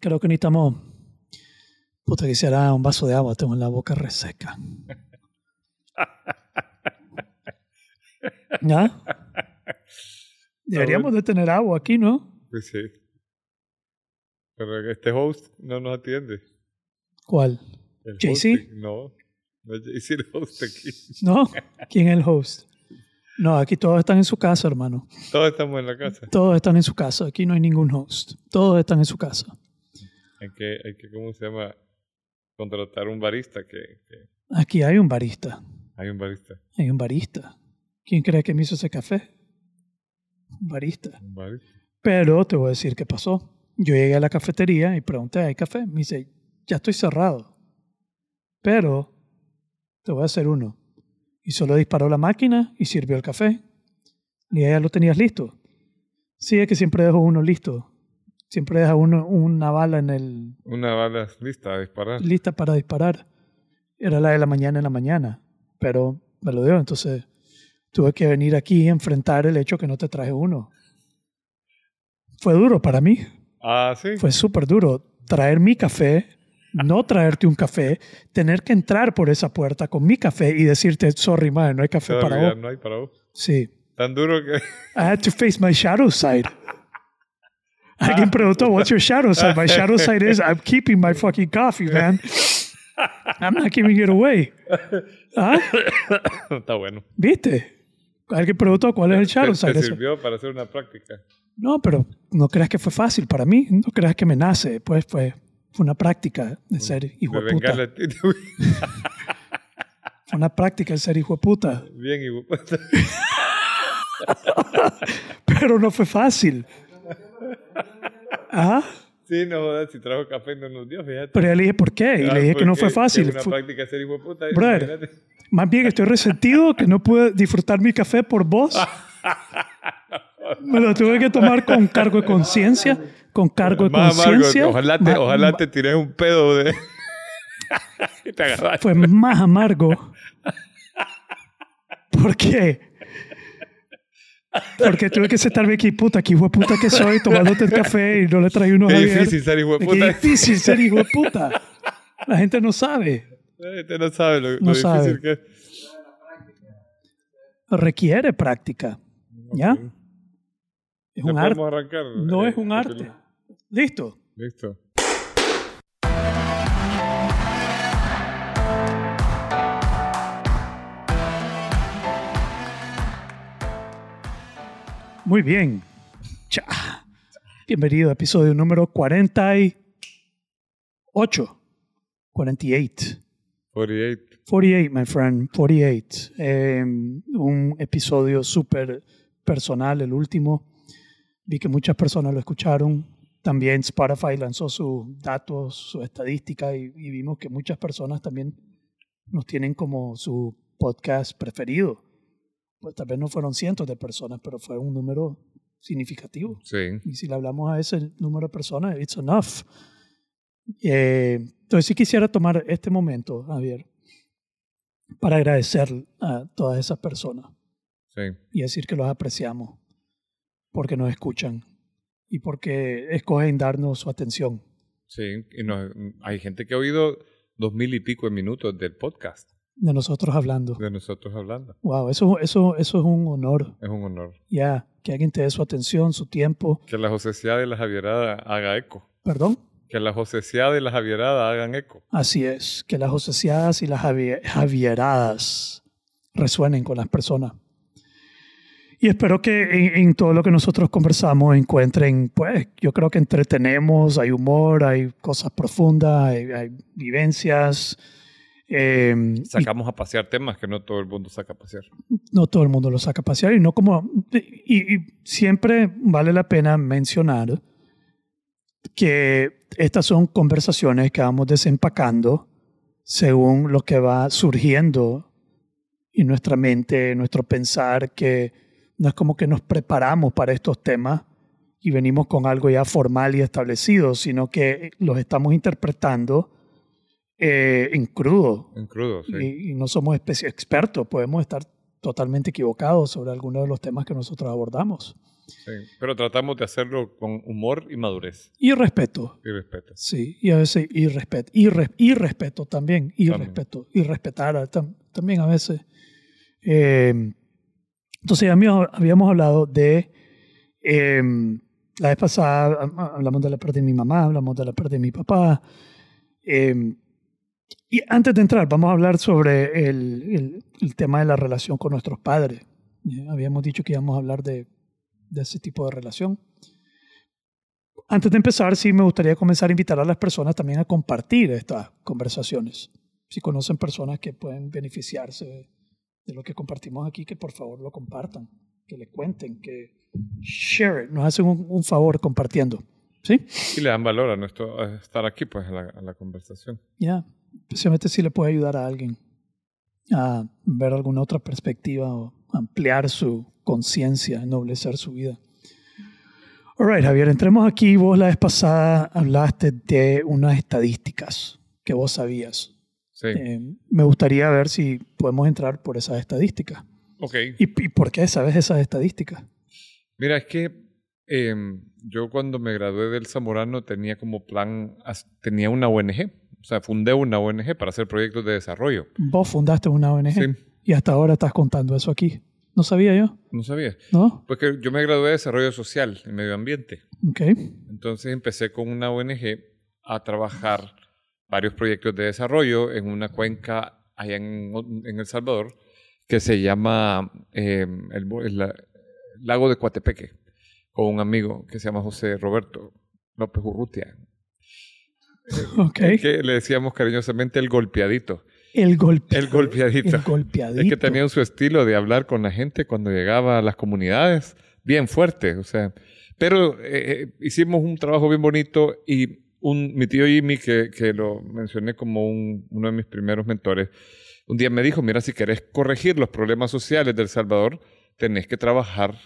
Creo que necesitamos. Puta, quisiera un vaso de agua. Tengo la boca reseca. ¿Ya? Deberíamos de tener agua aquí, ¿no? Pues sí. Pero este host no nos atiende. ¿Cuál? ¿JC? No, no es JC el host aquí. ¿No? ¿Quién es el host? No, aquí todos están en su casa, hermano. Todos estamos en la casa. Todos están en su casa. Aquí no hay ningún host. Todos están en su casa. Hay que, hay que ¿cómo se llama? Contratar un barista que, que- Aquí hay un barista. hay un barista. Hay un barista. ¿Quién cree que me hizo ese café? Un barista. Un barista. Pero te voy a decir qué pasó. Yo llegué a la cafetería y pregunté, ¿hay café? Me dice, ya estoy cerrado. Pero te voy a hacer uno. Y solo disparó la máquina y sirvió el café. Y ya lo tenías listo. Sí, es que siempre dejo uno listo. Siempre deja uno una bala en el Una bala lista a disparar. lista para disparar. Era la de la mañana en la mañana, pero me lo dio. Entonces tuve que venir aquí y enfrentar el hecho que no te traje uno. Fue duro para mí. Ah, sí. Fue súper duro traer mi café, no traerte un café, tener que entrar por esa puerta con mi café y decirte, sorry, man, no hay café para vos. No hay para vos. Sí. Tan duro que. I had to face my shadow side. Alguien preguntó, what's your shadow side? My shadow side is, I'm keeping my fucking coffee, man. I'm not giving it away. ¿Ah? Está bueno. ¿Viste? Alguien preguntó cuál es el shadow side. te sirvió para hacer una práctica. No, pero no creas que fue fácil para mí. No creas que me nace. Pues fue, fue una práctica de ser hijo De de puta. Fue una práctica de ser hijo de puta. Bien, y Pero no fue fácil. ¿Ah? Sí, no jodas, si trajo café no nos dio, fíjate. Pero ya le dije por qué. Y Ah, le dije que no porque fue fácil. Es una práctica ser hijo de puta. Brother. imagínate. Más bien estoy resentido que no pude disfrutar mi café por vos. Me lo tuve que tomar con cargo de conciencia. Con cargo de conciencia. ojalá te, ojalá te tires un pedo de... y te. Fue más amargo. ¿Por qué? Porque tuve que sentarme aquí, puta, aquí hijo puta que soy, tomándote el café y no le traí unos Qué difícil ser hijo de Qué puta. difícil ser hijo puta. La gente no sabe. La gente no sabe lo, lo No difícil sabe. que es. Requiere práctica. ¿Ya? Es un arte. arrancar. No eh, es un arte. ¿Listo? Listo. Muy bien. Cha. Bienvenido a episodio número 48. 48. 48. 48, my friend. 48. Eh, un episodio súper personal, el último. Vi que muchas personas lo escucharon. También Spotify lanzó sus datos, su estadística y, y vimos que muchas personas también nos tienen como su podcast preferido. Pues tal vez no fueron cientos de personas, pero fue un número significativo. Sí. Y si le hablamos a ese número de personas, it's enough. Eh, entonces sí quisiera tomar este momento, Javier, para agradecer a todas esas personas Sí. y decir que los apreciamos porque nos escuchan y porque escogen darnos su atención. Sí. Y no- hay gente que ha oído dos mil y pico de minutos del podcast de nosotros hablando. de nosotros hablando. Wow, eso, eso, eso es un honor. Es un honor. Ya, que alguien te dé su atención, su tiempo. Que la Josecidad de la Javierada haga eco. Perdón. Que la Josecidad de la Javierada hagan eco. Así es, que las joseadas y las javi- javieradas resuenen con las personas. Y espero que en, en todo lo que nosotros conversamos encuentren, pues, yo creo que entretenemos, hay humor, hay cosas profundas, hay, hay vivencias. Eh, y Sacamos a pasear temas que no todo el mundo saca a pasear. no todo el mundo lo saca a pasear y no como y, y siempre vale la pena mencionar que estas son conversaciones que vamos desempacando según lo que va surgiendo en nuestra mente, en nuestro pensar, que no es como que nos preparamos para estos temas y venimos con algo ya formal y establecido, sino que los estamos interpretando eh, en crudo, En crudo, sí. y, y no somos especie expertos, podemos estar totalmente equivocados sobre algunos de los temas que nosotros abordamos. Sí, pero tratamos de hacerlo con humor y madurez Y respeto. y respeto. Sí, y a veces y, respet, y, re- y respeto también, y También. respeto, y respetar a- tam- también a veces. Eh, entonces habíamos, hablado de, eh, la vez pasada ha- hablamos de la parte de mi mamá, hablamos de la parte de mi papá. eh, y antes de entrar, vamos a hablar sobre el, el- el tema de la relación con nuestros padres. Ya Habíamos dicho que íbamos a hablar de, de ese tipo de relación. Antes de empezar, sí me gustaría comenzar a invitar a las personas también a compartir estas conversaciones. Si conocen personas que pueden beneficiarse de, lo que compartimos aquí, que por favor lo compartan, que le cuenten, que share it, nos hacen un, un favor compartiendo. ¿Sí? Y le dan valor a nuestro a estar aquí, pues, a la, a la conversación. Ya, especialmente si le puede ayudar a alguien a ver alguna otra perspectiva o ampliar su conciencia, ennoblecer su vida. All right, Javier, entremos aquí. Vos la vez pasada hablaste de unas estadísticas que vos sabías. Sí. Eh, me gustaría ver si podemos entrar por esas estadísticas. Ok. ¿Y, y por qué sabes esas estadísticas? Mira, es que em, yo cuando me gradué del Zamorano tenía como plan, tenía una ONG. O sea, fundé una ONG para hacer proyectos de desarrollo. Vos fundaste una ONG Sí, y hasta ahora estás contando eso aquí. No sabía yo, no sabía. ¿no? Porque yo me gradué de desarrollo social y medio ambiente. Ok. Entonces empecé con una ONG a trabajar varios proyectos de desarrollo en una cuenca allá en, en El Salvador que se llama eh, el, el la- lago de Coatepeque con un amigo que se llama José Roberto López Urrutia, Ok. que le decíamos cariñosamente el golpeadito. El golpe. El golpeadito. El golpeadito. Es que tenían su estilo de hablar con la gente cuando llegaba a las comunidades, bien fuerte, o sea. Pero eh, eh, hicimos un trabajo bien bonito y un, mi tío Jimmy, que, que lo mencioné como un- uno de mis primeros mentores, un día me dijo, mira, si querés corregir los problemas sociales del Salvador, tenés que trabajar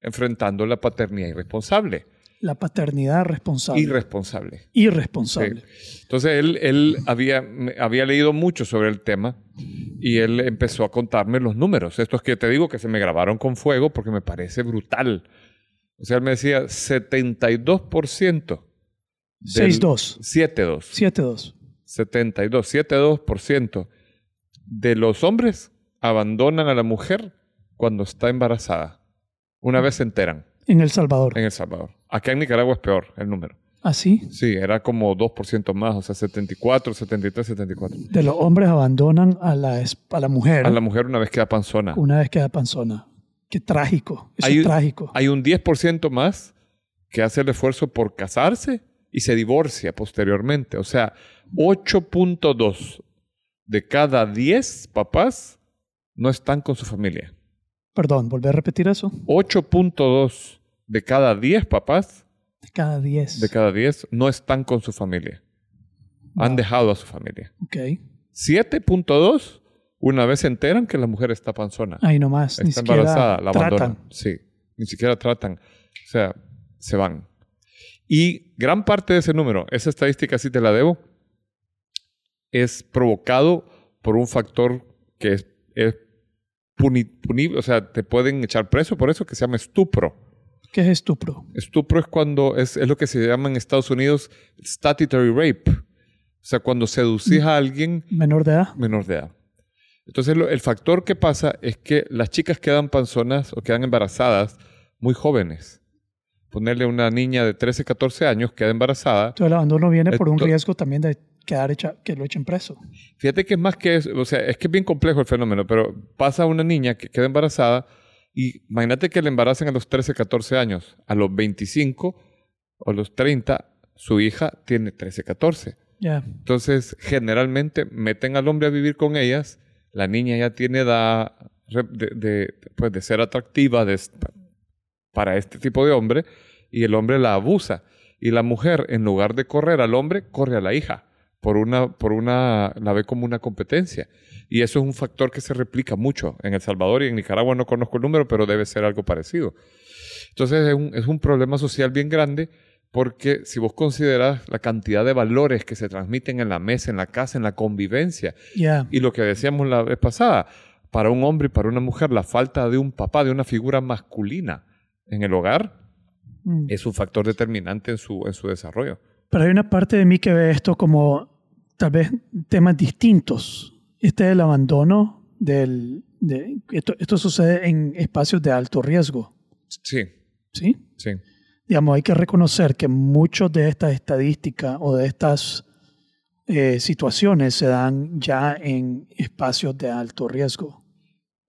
enfrentando la paternidad irresponsable. La paternidad responsable. Irresponsable. Irresponsable. Entonces él, él había, había leído mucho sobre el tema y él empezó a contarme los números. Estos que te digo que se me grabaron con fuego porque me parece brutal. O sea, él me decía 72%. del- 6-2. 7-2. 7-2. 72. 7-2% de los hombres abandonan a la mujer cuando está embarazada. Una vez se enteran En El Salvador. en El Salvador. Acá en Nicaragua es peor el número. Así. Sí, era como 2% más, o sea, 74, 73, 74. De los hombres abandonan a la, a la mujer A la mujer una vez queda panzona. una vez queda panzona. Qué trágico. Eso Hay- es trágico. Hay un 10% más que hace el esfuerzo por casarse y se divorcia posteriormente. O sea, 8.2 de cada 10 papás no están con su familia. Perdón, volver a repetir eso. 8.2 de cada 10 papás, De cada 10. de cada 10, no están con su familia. Han Wow. dejado a su familia. Ok. 7.2, una vez se enteran que la mujer está panzona. Ahí nomás. Ni está siquiera embarazada, la abandonan. Sí, ni siquiera tratan. O sea, se van. Y gran parte de ese número, esa estadística sí te la debo, es provocado por un factor que es, es puni- punible, o sea, te pueden echar preso por eso que se llama estupro. ¿Qué es estupro? Estupro es cuando es, es lo que se llama en Estados Unidos statutory rape. O sea, cuando seducís a alguien Menor de edad. menor de edad. Entonces, lo- el factor que pasa es que las chicas quedan panzonas o quedan embarazadas muy jóvenes. Ponerle una niña de 13, 14 años queda embarazada. Entonces el abandono viene por un riesgo también de quedar hecha, que lo echen preso. Fíjate que es más que eso, o sea, es que es bien complejo el fenómeno, pero pasa una niña que queda embarazada y imagínate que le embarazan a los 13, 14 años. A los 25 o los 30, su hija tiene 13, 14. Ya. Entonces, generalmente meten al hombre a vivir con ellas. La niña ya tiene edad re- de, de, pues, de ser atractiva de, para este tipo de hombre y el hombre la abusa. Y la mujer, en lugar de correr al hombre, corre a la hija. Por una, por una, la ve como una competencia. Y eso es un factor que se replica mucho. En El Salvador y en Nicaragua no conozco el número, pero debe ser algo parecido. Entonces es un, es un problema social bien grande porque si vos consideras la cantidad de valores que se transmiten en la mesa, en la casa, en la convivencia, Ya. y lo que decíamos la vez pasada, para un hombre y para una mujer, la falta de un papá, de una figura masculina en el hogar Mm. es un factor determinante en su, en su desarrollo. Pero hay una parte de mí que ve esto como tal vez temas distintos. Este del abandono, del, de, esto, esto sucede en espacios de alto riesgo. Sí, ¿Sí? sí. Digamos, hay que reconocer que muchas de estas estadísticas o de estas eh, situaciones se dan ya en espacios de alto riesgo.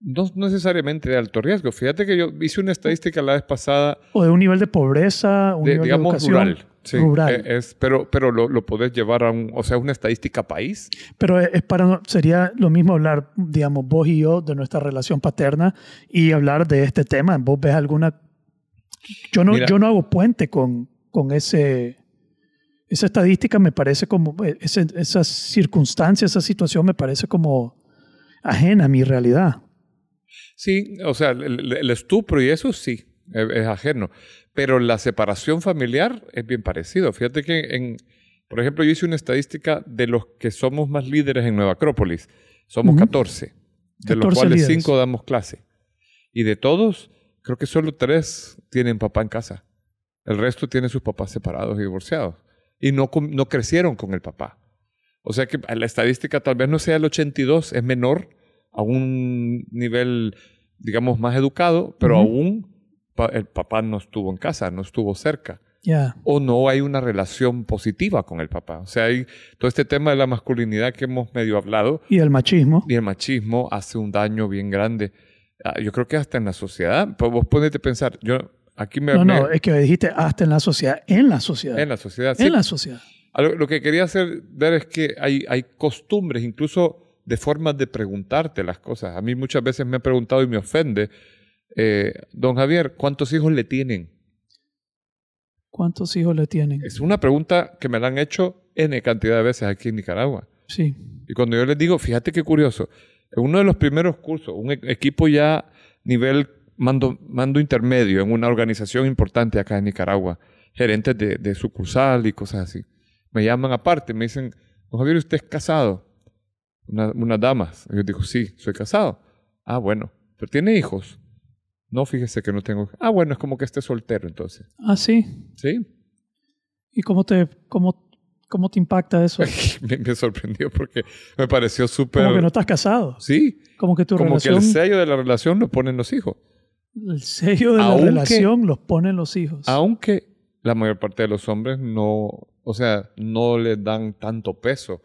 No necesariamente de alto riesgo. Fíjate que yo hice una estadística la vez pasada, O de un nivel de pobreza, un de, nivel de digamos, educación. rural. Sí, rural. eh, Es, pero pero lo, lo podés llevar a un, o sea, una estadística país. Pero es para, sería lo mismo hablar, digamos, vos y yo de nuestra relación paterna y hablar de este tema. ¿Vos ves alguna...? Yo no, Mira. yo no hago puente con, con ese... Esa estadística me parece como... Ese, esa circunstancia, esa situación me parece como ajena a mi realidad. Sí, o sea, el, el estupro y eso sí, es, es ajeno. Pero la separación familiar es bien parecido. Fíjate que, en, por ejemplo, yo hice una estadística de los que somos más líderes en Nueva Acrópolis. Somos Ujú. 14, de los 14 cuales líderes. 5 damos clase. Y de todos, creo que solo 3 tienen papá en casa. El resto tienen sus papás separados y divorciados. Y no, no crecieron con el papá. O sea que la estadística tal vez no sea el 82, es menor a un nivel, digamos, más educado, pero aún pa- el papá no estuvo en casa, no estuvo cerca. O no hay una relación positiva con el papá. O sea, hay todo este tema de la masculinidad que hemos medio hablado Y el machismo. y el machismo hace un daño bien grande. Ah, Yo creo que hasta en la sociedad, pues vos ponete a pensar, yo aquí me... No, me- no, es que dijiste hasta en la sociedad. En la sociedad. en la sociedad, sí. En la sociedad. A Lo, lo que quería hacer ver es que hay, hay costumbres, incluso de formas de preguntarte las cosas. A mí muchas veces me han preguntado y me ofende, eh, don Javier, ¿cuántos hijos le tienen? ¿Cuántos hijos le tienen? Es una pregunta que me la han hecho N cantidad de veces aquí en Nicaragua. Sí. Y cuando yo les digo, fíjate qué curioso, en uno de los primeros cursos, un e- equipo ya nivel mando, mando intermedio en una organización importante acá en Nicaragua, gerentes de, de sucursal y cosas así, me llaman aparte, me dicen, don Javier, ¿usted es casado? Una, unas damas. Y yo digo, sí, soy casado. Ah, bueno, pero tiene hijos. No, fíjese que no tengo. Ah, bueno, es como que esté soltero entonces. Ah, sí. Sí, ¿Y cómo te, cómo, cómo te impacta eso? me, me sorprendió porque me pareció súper... Como que no estás casado. Sí, Como que tu como que relación, el sello de la relación lo ponen los hijos. el sello de la Aunque- relación los ponen los hijos. Aunque la mayor parte de los hombres no, o sea, no le dan tanto peso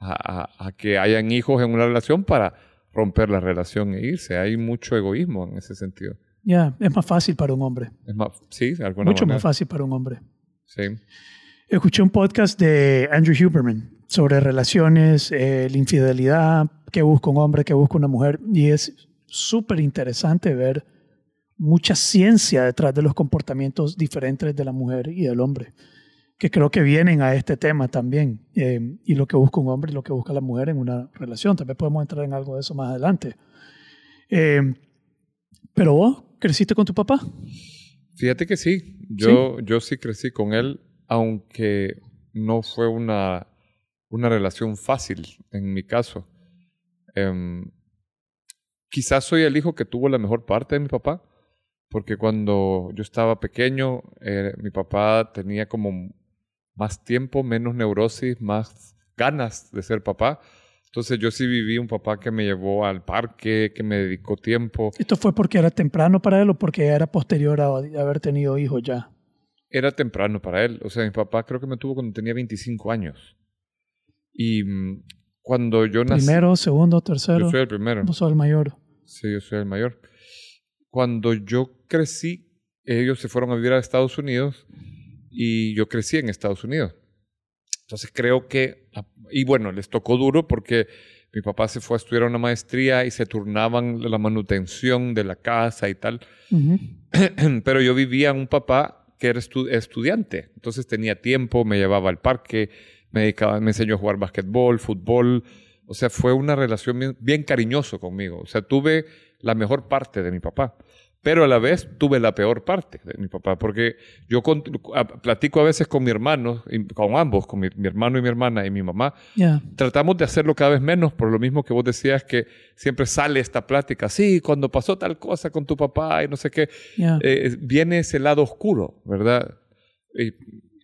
a, a- a que hayan hijos en una relación para romper la relación e irse. Hay mucho egoísmo en ese sentido. Ya, es más fácil para un hombre. Es más, sí, de alguna Mucho manera. más fácil para un hombre. Sí. Escuché un podcast de Andrew Huberman sobre relaciones, eh, la infidelidad, qué busca un hombre, qué busca una mujer. Y es súper interesante ver mucha ciencia detrás de los comportamientos diferentes de la mujer y del hombre, que creo que vienen a este tema también. eh, y lo que busca un hombre y lo que busca la mujer en una relación. También podemos entrar en algo de eso más adelante. Eh, pero vos, ¿creciste con tu papá? Fíjate que sí. Yo, yo sí crecí con él, aunque no fue una, una relación fácil en mi caso. Em, quizás soy el hijo que tuvo la mejor parte de mi papá, porque cuando yo estaba pequeño, eh, mi papá tenía como más tiempo, menos neurosis, más ganas de ser papá. Entonces yo sí viví un papá que me llevó al parque, que me dedicó tiempo. ¿Esto fue porque era temprano para él o porque era posterior a haber tenido hijos ya? Era temprano para él. O sea, mi papá creo que me tuvo cuando tenía 25 años. Y mm, cuando yo nací... Primero, segundo, tercero. Yo soy el primero. Vos sos el mayor. Sí, yo soy el mayor. Cuando yo crecí, ellos se fueron a vivir a Estados Unidos y yo crecí en Estados Unidos. Entonces creo que, y bueno, les tocó duro porque mi papá se fue a estudiar una maestría y se turnaban la manutención de la casa y tal. Pero yo vivía un papá que era estu- estudiante, entonces tenía tiempo, me llevaba al parque, me, dedicaba, me enseñó a jugar basquetbol, fútbol, o sea, fue una relación bien, bien cariñoso conmigo, o sea, tuve la mejor parte de mi papá. Pero a la vez tuve la peor parte de mi papá, porque yo con- a- platico a veces con mi hermano, con ambos, con mi, mi hermano y mi hermana y mi mamá, Yeah. tratamos de hacerlo cada vez menos, por lo mismo que vos decías que siempre sale esta plática, sí, cuando pasó tal cosa con tu papá y no sé qué, Yeah. eh, viene ese lado oscuro, ¿verdad? Y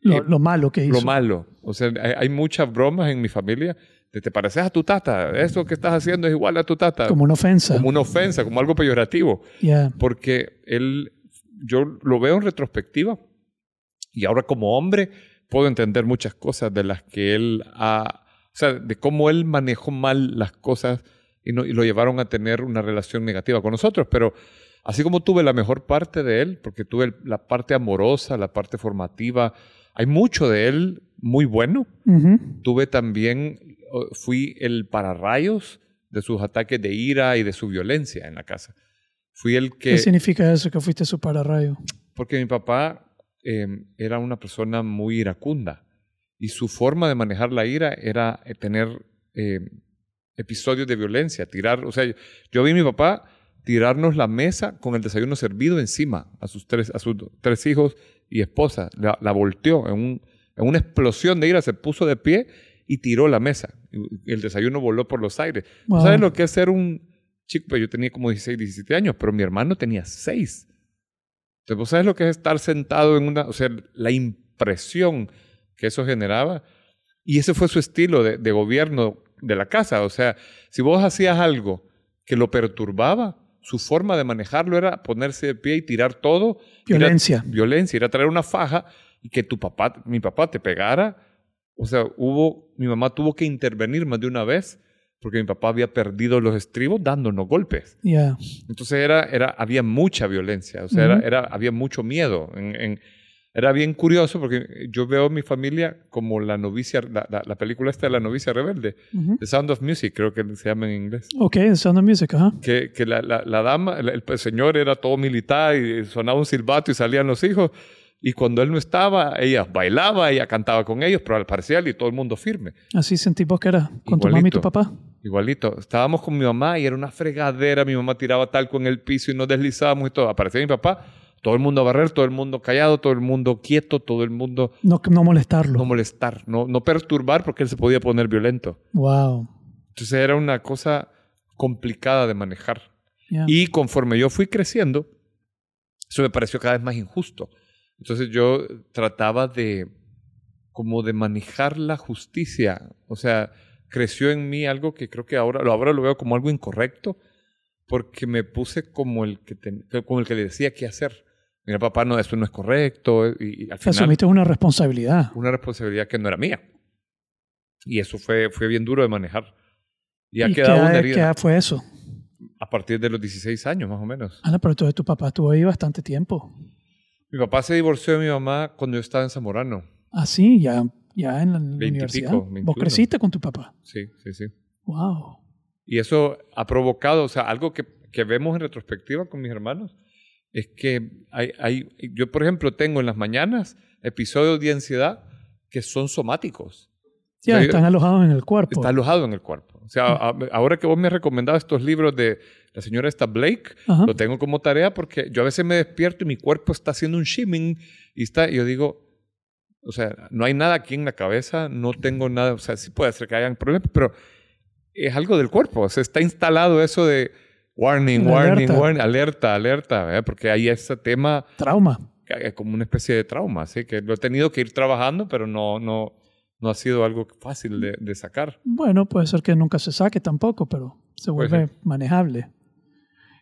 lo, lo malo que hizo. lo malo. O sea, hay, hay muchas bromas en mi familia de te pareces a tu tata, eso que estás haciendo es igual a tu tata, como una ofensa. como una ofensa, como algo peyorativo, Yeah. porque él, yo lo veo en retrospectiva. Y ahora como hombre puedo entender muchas cosas de las que él ha, o sea, de cómo él manejó mal las cosas y, no- y lo llevaron a tener una relación negativa con nosotros, pero así como tuve la mejor parte de él, porque tuve la parte amorosa, la parte formativa, hay mucho de él muy bueno, tuve también, fui el pararrayos de sus ataques de ira y de su violencia en la casa. Fui el ¿Qué que, significa eso que fuiste su pararrayo? porque mi papá eh, era una persona muy iracunda y su forma de manejar la ira era eh, tener eh, episodios de violencia, tirar, o sea, yo, yo vi a mi papá tirarnos la mesa con el desayuno servido encima a sus tres, a sus tres hijos y esposa. La, la volteó en, un- en una explosión de ira, se puso de pie y tiró la mesa. El desayuno voló por los aires. Wow. ¿Sabes lo que es ser un chico? Yo tenía como 16, 17 años, pero mi hermano tenía 6. Entonces, ¿vos sabes lo que es estar sentado en una, o sea, la impresión que eso generaba? Y ese fue su estilo de, de gobierno de la casa. O sea, si vos hacías algo que lo perturbaba, su forma de manejarlo era ponerse de pie y tirar todo. Violencia. violencia, ir a traer una faja y que tu papá, mi papá te pegara. O sea, hubo, mi mamá tuvo que intervenir más de una vez porque mi papá había perdido los estribos dándonos golpes. Yeah. Entonces era, era, había mucha violencia, o sea, era, era- había mucho miedo. En- en- era bien curioso porque yo veo a mi familia como la novicia, la, la- la película esta de la novicia rebelde, Ujú. The Sound of Music, creo que se llama en inglés. Ok, The Sound of Music, ajá. Que, la- la dama, el, el señor era todo militar y sonaba un silbato y salían los hijos. Y cuando él no estaba, ella bailaba, ella cantaba con ellos, pero al parcial y todo el mundo firme. Así sentí vos que era con tu mamá y Igualito. tu papá. Igualito. Estábamos con mi mamá y era una fregadera. Mi mamá tiraba talco en el piso y nos deslizábamos y todo. Aparecía mi papá, todo el mundo a barrer, todo el mundo callado, todo el mundo quieto, todo el mundo No, no molestarlo. no molestar, no, no perturbar porque él se podía poner violento. Wow. Entonces era una cosa complicada de manejar. Yeah. Y conforme yo fui creciendo, eso me pareció cada vez más injusto. Entonces yo trataba de como de manejar la justicia. O sea, creció en mí algo que creo que ahora, ahora lo veo como algo incorrecto, porque me puse como el que, ten- como el que le decía qué hacer. Mira, papá, no, esto no es correcto. Y, y al final, Asumiste una responsabilidad. una responsabilidad que no era mía. Y eso fue, fue bien duro de manejar. Y ha ¿Y quedado qué, una qué herida fue eso? a partir de los 16 años, más o menos. Ah, pero entonces tu papá estuvo ahí bastante tiempo. Mi papá se divorció de mi mamá cuando yo estaba en Zamorano. Ah, sí, ya, ya en la Veintipico, universidad. Vos 21. creciste con tu papá. Sí, sí, sí. Wow. Y eso ha provocado, o sea, algo que, que vemos en retrospectiva con mis hermanos, es que hay, hay, yo, por ejemplo, tengo en las mañanas episodios de ansiedad que son somáticos. Ya están alojados en el cuerpo. Está alojado en el cuerpo. O sea, a- ahora que vos me has recomendado estos libros de la señora esta Blake, Ajá. lo tengo como tarea porque yo a veces me despierto y mi cuerpo está haciendo un shimming y está, y yo digo, o sea, no hay nada aquí en la cabeza, no tengo nada, o sea, sí puede ser que hayan problemas, pero es algo del cuerpo, o sea, está instalado eso de warning, warning, alerta. warning, alerta, alerta, ¿verdad? porque hay ese tema Trauma. que es como una especie de trauma, así que lo he tenido que ir trabajando, pero no, no, no ha sido algo fácil de, de sacar. Bueno, puede ser que nunca se saque tampoco, pero se vuelve manejable.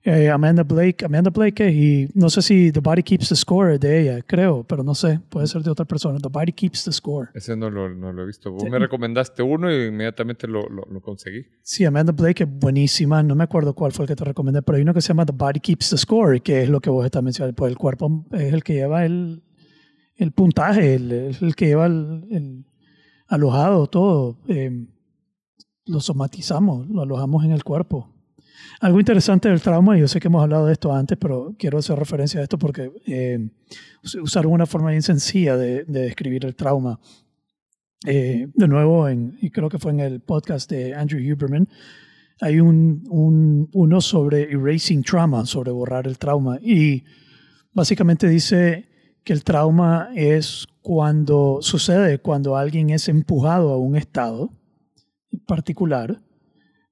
Eh, Amanda Blake, Amanda Blake, y no sé si The Body Keeps the Score de ella, creo, pero no sé, puede ser de otra persona. The Body Keeps the Score. Ese no lo, no lo he visto. Vos Sí. me recomendaste uno y inmediatamente lo, lo, lo conseguí. Sí, Amanda Blake es buenísima, no me acuerdo cuál fue el que te recomendé, pero hay uno que se llama The Body Keeps the Score, que es lo que vos estás mencionando, pues el cuerpo es el que lleva el, el puntaje, el, el que lleva el, el alojado todo. eh, lo somatizamos, lo alojamos en el cuerpo. Algo interesante del trauma, y yo sé que hemos hablado de esto antes, pero quiero hacer referencia a esto porque eh, us- usaron una forma bien sencilla de, de describir el trauma. Eh, de nuevo, en, creo que fue en el podcast de Andrew Huberman, Hay un, un, uno sobre erasing trauma, sobre borrar el trauma. Y básicamente dice que el trauma es cuando sucede, cuando alguien es empujado a un estado particular,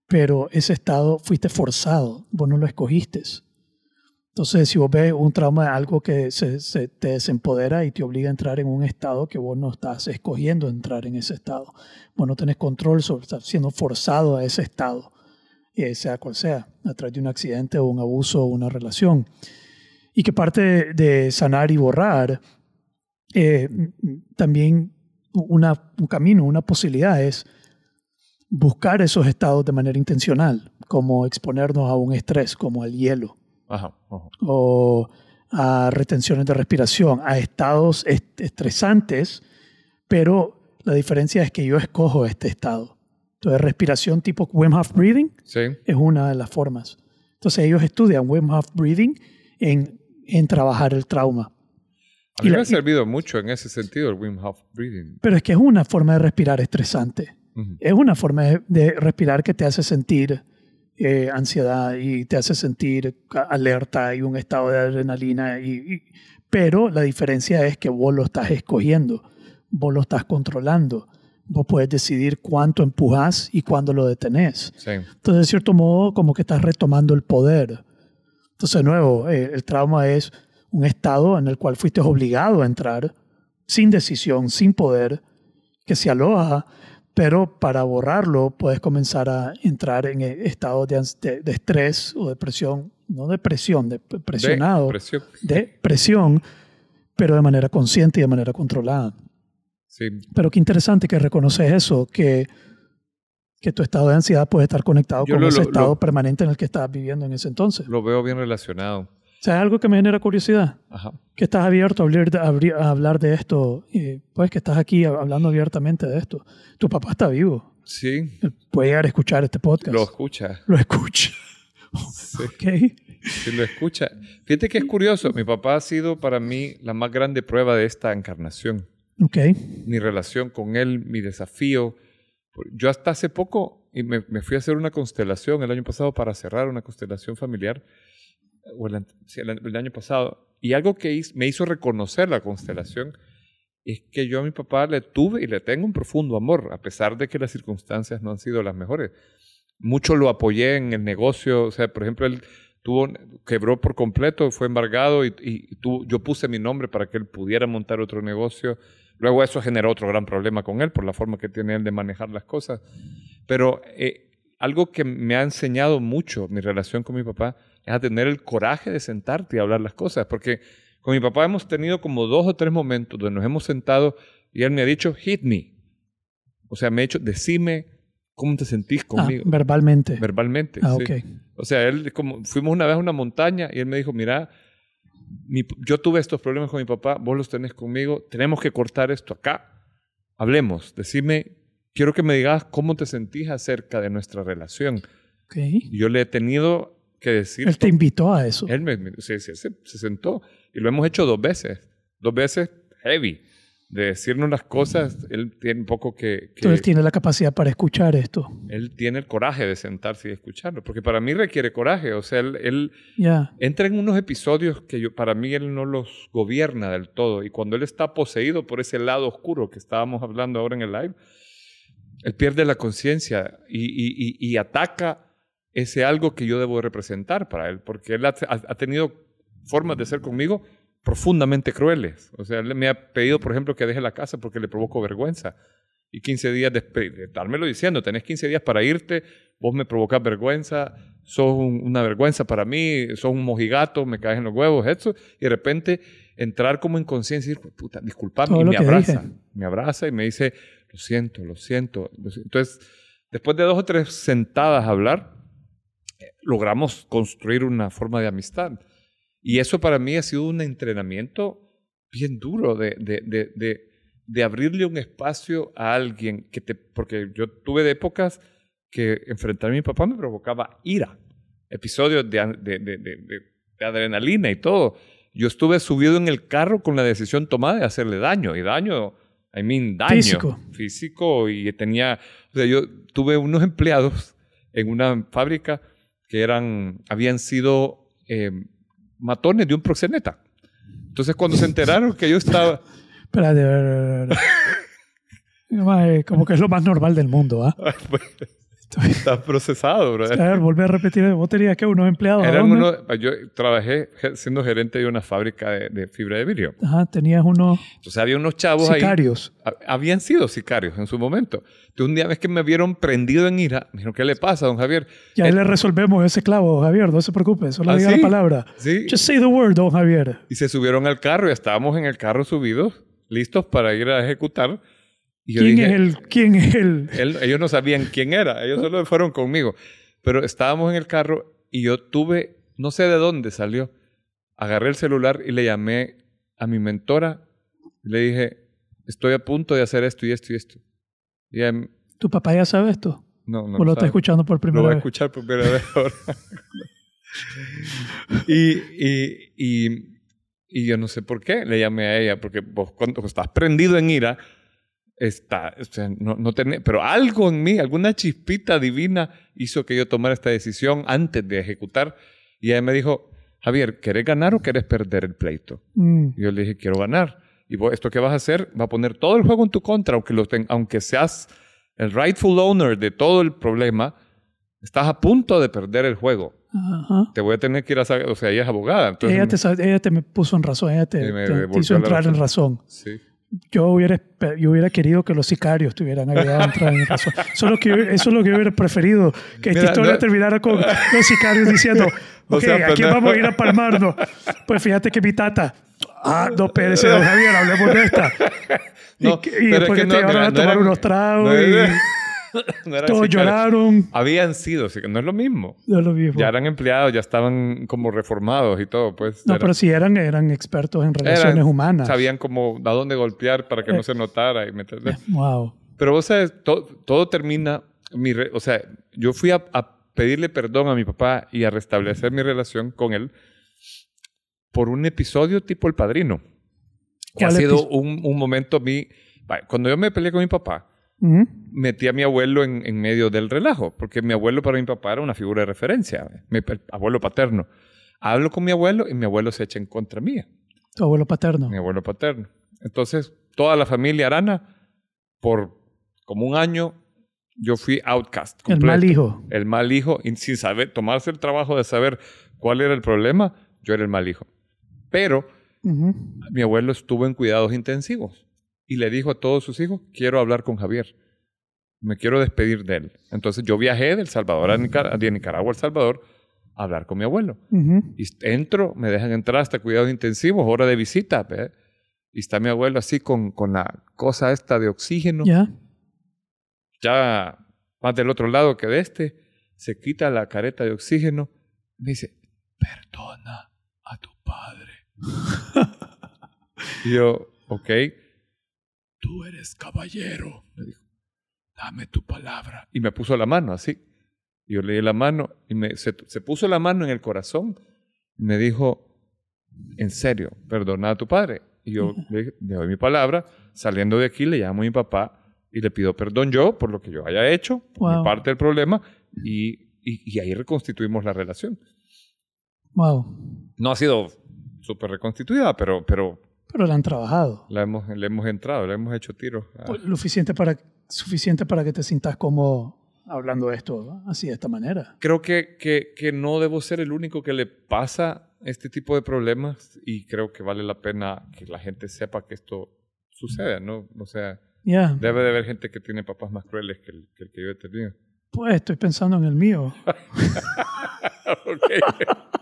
pero ese estado fuiste forzado, vos no lo escogiste. Entonces, si vos ves un trauma, algo que se, te desempodera y te obliga a entrar en un estado que vos no estás escogiendo entrar en ese estado. Vos no tenés control sobre, estás siendo forzado a ese estado, sea cual sea, a través de un accidente o un abuso o una relación. Y que parte de sanar y borrar, eh, también una, un camino, una posibilidad es buscar esos estados de manera intencional, como exponernos a un estrés, como el hielo o a retenciones de respiración, a estados estresantes, pero la diferencia es que yo escojo este estado. Entonces, respiración tipo Wim Hof Breathing es una de las formas. Entonces, ellos estudian Wim Hof Breathing en, en trabajar el trauma. A mí me ha servido mucho en ese sentido el Wim Hof Breathing. Pero es que es una forma de respirar estresante. Es una forma de respirar que te hace sentir eh, ansiedad y te hace sentir alerta y un estado de adrenalina. Y, pero la diferencia es que vos lo estás escogiendo, vos lo estás controlando. Vos puedes decidir cuánto empujas y cuándo lo detenés. Entonces, de cierto modo, como que estás retomando el poder. Entonces, de nuevo, eh, el trauma es un estado en el cual fuiste obligado a entrar sin decisión, sin poder, que se aloja pero para borrarlo puedes comenzar a entrar en estados de, de, estrés o depresión, no depresión, de presionado, de presión, pero de manera consciente y de manera controlada. Sí. Pero qué interesante que reconoces eso, que, que tu estado de ansiedad puede estar conectado con ese estado permanente en el que estás viviendo en ese entonces. Lo veo bien relacionado. Sea, algo que me genera curiosidad. Ajá. Que estás abierto a hablar de, a hablar de esto. Y pues que estás aquí hablando abiertamente de esto. Tu papá está vivo. Sí. puede llegar a escuchar este podcast. Lo escucha. Lo escucha. Sí. Okay. Sí, lo escucha. Fíjate que es curioso. Mi papá ha sido para mí la más grande prueba de esta encarnación. Okay. Mi relación con él, mi desafío. Yo hasta hace poco y me, me fui a hacer una constelación el año pasado para cerrar una constelación familiar o el, año pasado, y algo que me hizo reconocer la constelación es que yo a mi papá le tuve y le tengo un profundo amor, a pesar de que las circunstancias no han sido las mejores. Mucho lo apoyé en el negocio, o sea, por ejemplo, él tuvo, quebró por completo, fue embargado y, yo puse mi nombre para que él pudiera montar otro negocio. Luego eso generó otro gran problema con él por la forma que tiene él de manejar las cosas. Pero eh, algo que me ha enseñado mucho mi relación con mi papá es a tener el coraje de sentarte y hablar las cosas. Porque con mi papá hemos tenido como dos o tres momentos donde nos hemos sentado y él me ha dicho, hit me. O sea, me ha dicho, decime cómo te sentís ah, conmigo. verbalmente. Verbalmente. Ah, sí. O sea, él, como, fuimos una vez a una montaña y él me dijo, mira, yo tuve estos problemas con mi papá, vos los tenés conmigo, tenemos que cortar esto acá. Hablemos, decime, quiero que me digas cómo te sentís acerca de nuestra relación. Okay. Yo le he tenido que decir. Él te invitó a eso. Él me, se, se, se, sentó y lo hemos hecho dos veces. Dos veces heavy. De decirnos las cosas, él tiene un poco que, Entonces él tiene la capacidad para escuchar esto. Él tiene el coraje de sentarse y escucharlo, porque para mí requiere coraje. O sea, él, él entra en unos episodios que yo, para mí él no los gobierna del todo. Y cuando él está poseído por ese lado oscuro que estábamos hablando ahora en el live, él pierde la conciencia y, y, y, y ataca ese algo que yo debo representar para él, porque él ha, tenido formas de ser conmigo profundamente crueles. O sea, él me ha pedido, por ejemplo, que deje la casa porque le provoco vergüenza. Y 15 días después de estármelo diciendo, tenés 15 días para irte, vos me provocas vergüenza, sos una vergüenza para mí, sos un mojigato, me caes en los huevos, eso. Y de repente entrar como en conciencia y decir, puta, disculpame, y me abraza. Me abraza y me dice, lo siento, lo siento. Entonces, después de dos o tres sentadas a hablar, logramos construir una forma de amistad. Y eso para mí ha sido un entrenamiento bien duro de, de, de, abrirle un espacio a alguien que te... Porque yo tuve de épocas que enfrentar a mi papá me provocaba ira, episodios de, adrenalina y todo. Yo estuve subido en el carro con la decisión tomada de hacerle daño, y daño, I mean, daño físico. Físico, y tenía, o sea, yo tuve unos empleados en una fábrica que eran, habían sido eh, matones de un proxeneta. Entonces, cuando se enteraron que yo estaba... Espérate, Como que es lo más normal del mundo, ¿ah? Está procesado, bro. A ver, volver a repetir. ¿Vos tenías que unos empleados? ¿a Eran dónde? uno, yo trabajé siendo gerente de una fábrica de, de fibra de vidrio. Ajá, tenías unos Entonces había unos chavos ahí. sicarios. ha- Habían sido sicarios en su momento. Entonces un día vez que me vieron prendido en ira, me dijeron, ¿qué le pasa, don Javier? Ya Eh, le resolvemos ese clavo, Javier, no se preocupe, solo ¿Ah, diga sí? la palabra. Sí. Just say the word, don Javier. Y se subieron al carro y estábamos en el carro subidos, listos para ir a ejecutar. Y yo ¿Quién dije, es el? ¿Quién es? Él- ellos no sabían quién era, ellos solo fueron conmigo. Pero estábamos en el carro y yo tuve, no sé de dónde salió, agarré el celular y le llamé a mi mentora y le dije, estoy a punto de hacer esto y esto y esto. Y ella, ¿Tu papá ya sabe esto? no, no ¿O lo está escuchando por Lo primera va a vez? escuchar por primera vez ahora. y, y, y, y yo no sé por qué le llamé a ella, porque vos cuando estás prendido en ira, está, o sea, no, no tenés- pero algo en mí, alguna chispita divina hizo que yo tomara esta decisión antes de ejecutar. Y ella me dijo, Javier, ¿querés ganar o querés perder el pleito? Mm, Y yo le dije, quiero ganar. Y vos, esto que vas a hacer va a poner todo el juego en tu contra, aunque, lo ten- aunque seas el rightful owner de todo el problema, estás a punto de perder el juego. ajá. Te voy a tener que ir a... O sea, ella es abogada. Entonces, ella, te, ella te me puso en razón, ella te, te- te hizo entrar en razón. Sí. Yo hubiera, yo hubiera querido que los sicarios tuvieran a entrar en razón. Solo que, yo- eso es lo que yo hubiera preferido, que esta Mira, historia no- terminara con los sicarios diciendo, No ok, sea ¿a quién pendejo". vamos a ir a palmarnos? Pues fíjate que mi tata, ah, no, espérese, don Javier, hablemos de esta. No, y, es después que te no, llevaron a tomar unos tragos y no eran todos lloraron. Habían sido, así que no es lo mismo. No es lo mismo. Ya eran empleados, ya estaban como reformados y todo. Pues, no, Era- pero sí eran, eran expertos en relaciones eran- humanas. Sabían cómo, a dónde golpear para que Eh. no se notara. Y meter- Wow. Pero vos sabes, to- todo termina, mi re- o sea, yo fui a, a pedirle perdón a mi papá y a restablecer mi relación con él por un episodio tipo El Padrino. Que ha ¿Cuál sido un, un momento mi... va, Cuando yo me peleé con mi papá, Metí a mi abuelo en, en medio del relajo, porque mi abuelo para mi papá era una figura de referencia, mi el abuelo paterno. Hablo con mi abuelo y mi abuelo se echa en contra mía Tu abuelo paterno. mi abuelo paterno. Entonces, toda la familia Arana, por como un año, yo fui outcast. El completo. mal hijo. El mal hijo, y sin saber, tomarse el trabajo de saber cuál era el problema, yo era el mal hijo. Pero mi abuelo estuvo en cuidados intensivos y le dijo a todos sus hijos, quiero hablar con Javier. Me quiero despedir de él. Entonces yo viajé del Salvador a Nicar- de Nicaragua a El Salvador a hablar con mi abuelo. Ujú. Y entro, me dejan entrar hasta cuidados intensivos, hora de visita. ¿ve? Y está mi abuelo así con, con la cosa esta de oxígeno. Ya. Ya más del otro lado que de este. Se quita la careta de oxígeno. Me dice, perdona a tu padre. y yo, ok. Tú eres caballero. Me dijo, dame tu palabra. Y me puso la mano así. Y yo le di la mano y me, se, se puso la mano en el corazón. Y me dijo, en serio, perdona a tu padre. Y yo le dije, le doy mi palabra. Saliendo de aquí le llamo a mi papá y le pido perdón yo por lo que yo haya hecho, por mi Wow. parte del problema. Y, y, y ahí reconstituimos la relación. Wow. No ha sido súper reconstituida, pero, pero Pero la han trabajado. la hemos, le hemos entrado, le hemos hecho tiros. Pues, Lo suficiente para, suficiente para que te sientas como hablando de esto ¿no? así de esta manera. creo que, que, que no debo ser el único que le pasa este tipo de problemas y creo que vale la pena que la gente sepa que esto sucede, ¿no? O sea, Ya. debe de haber gente que tiene papás más crueles que el que, el que yo he tenido. Pues estoy pensando en el mío.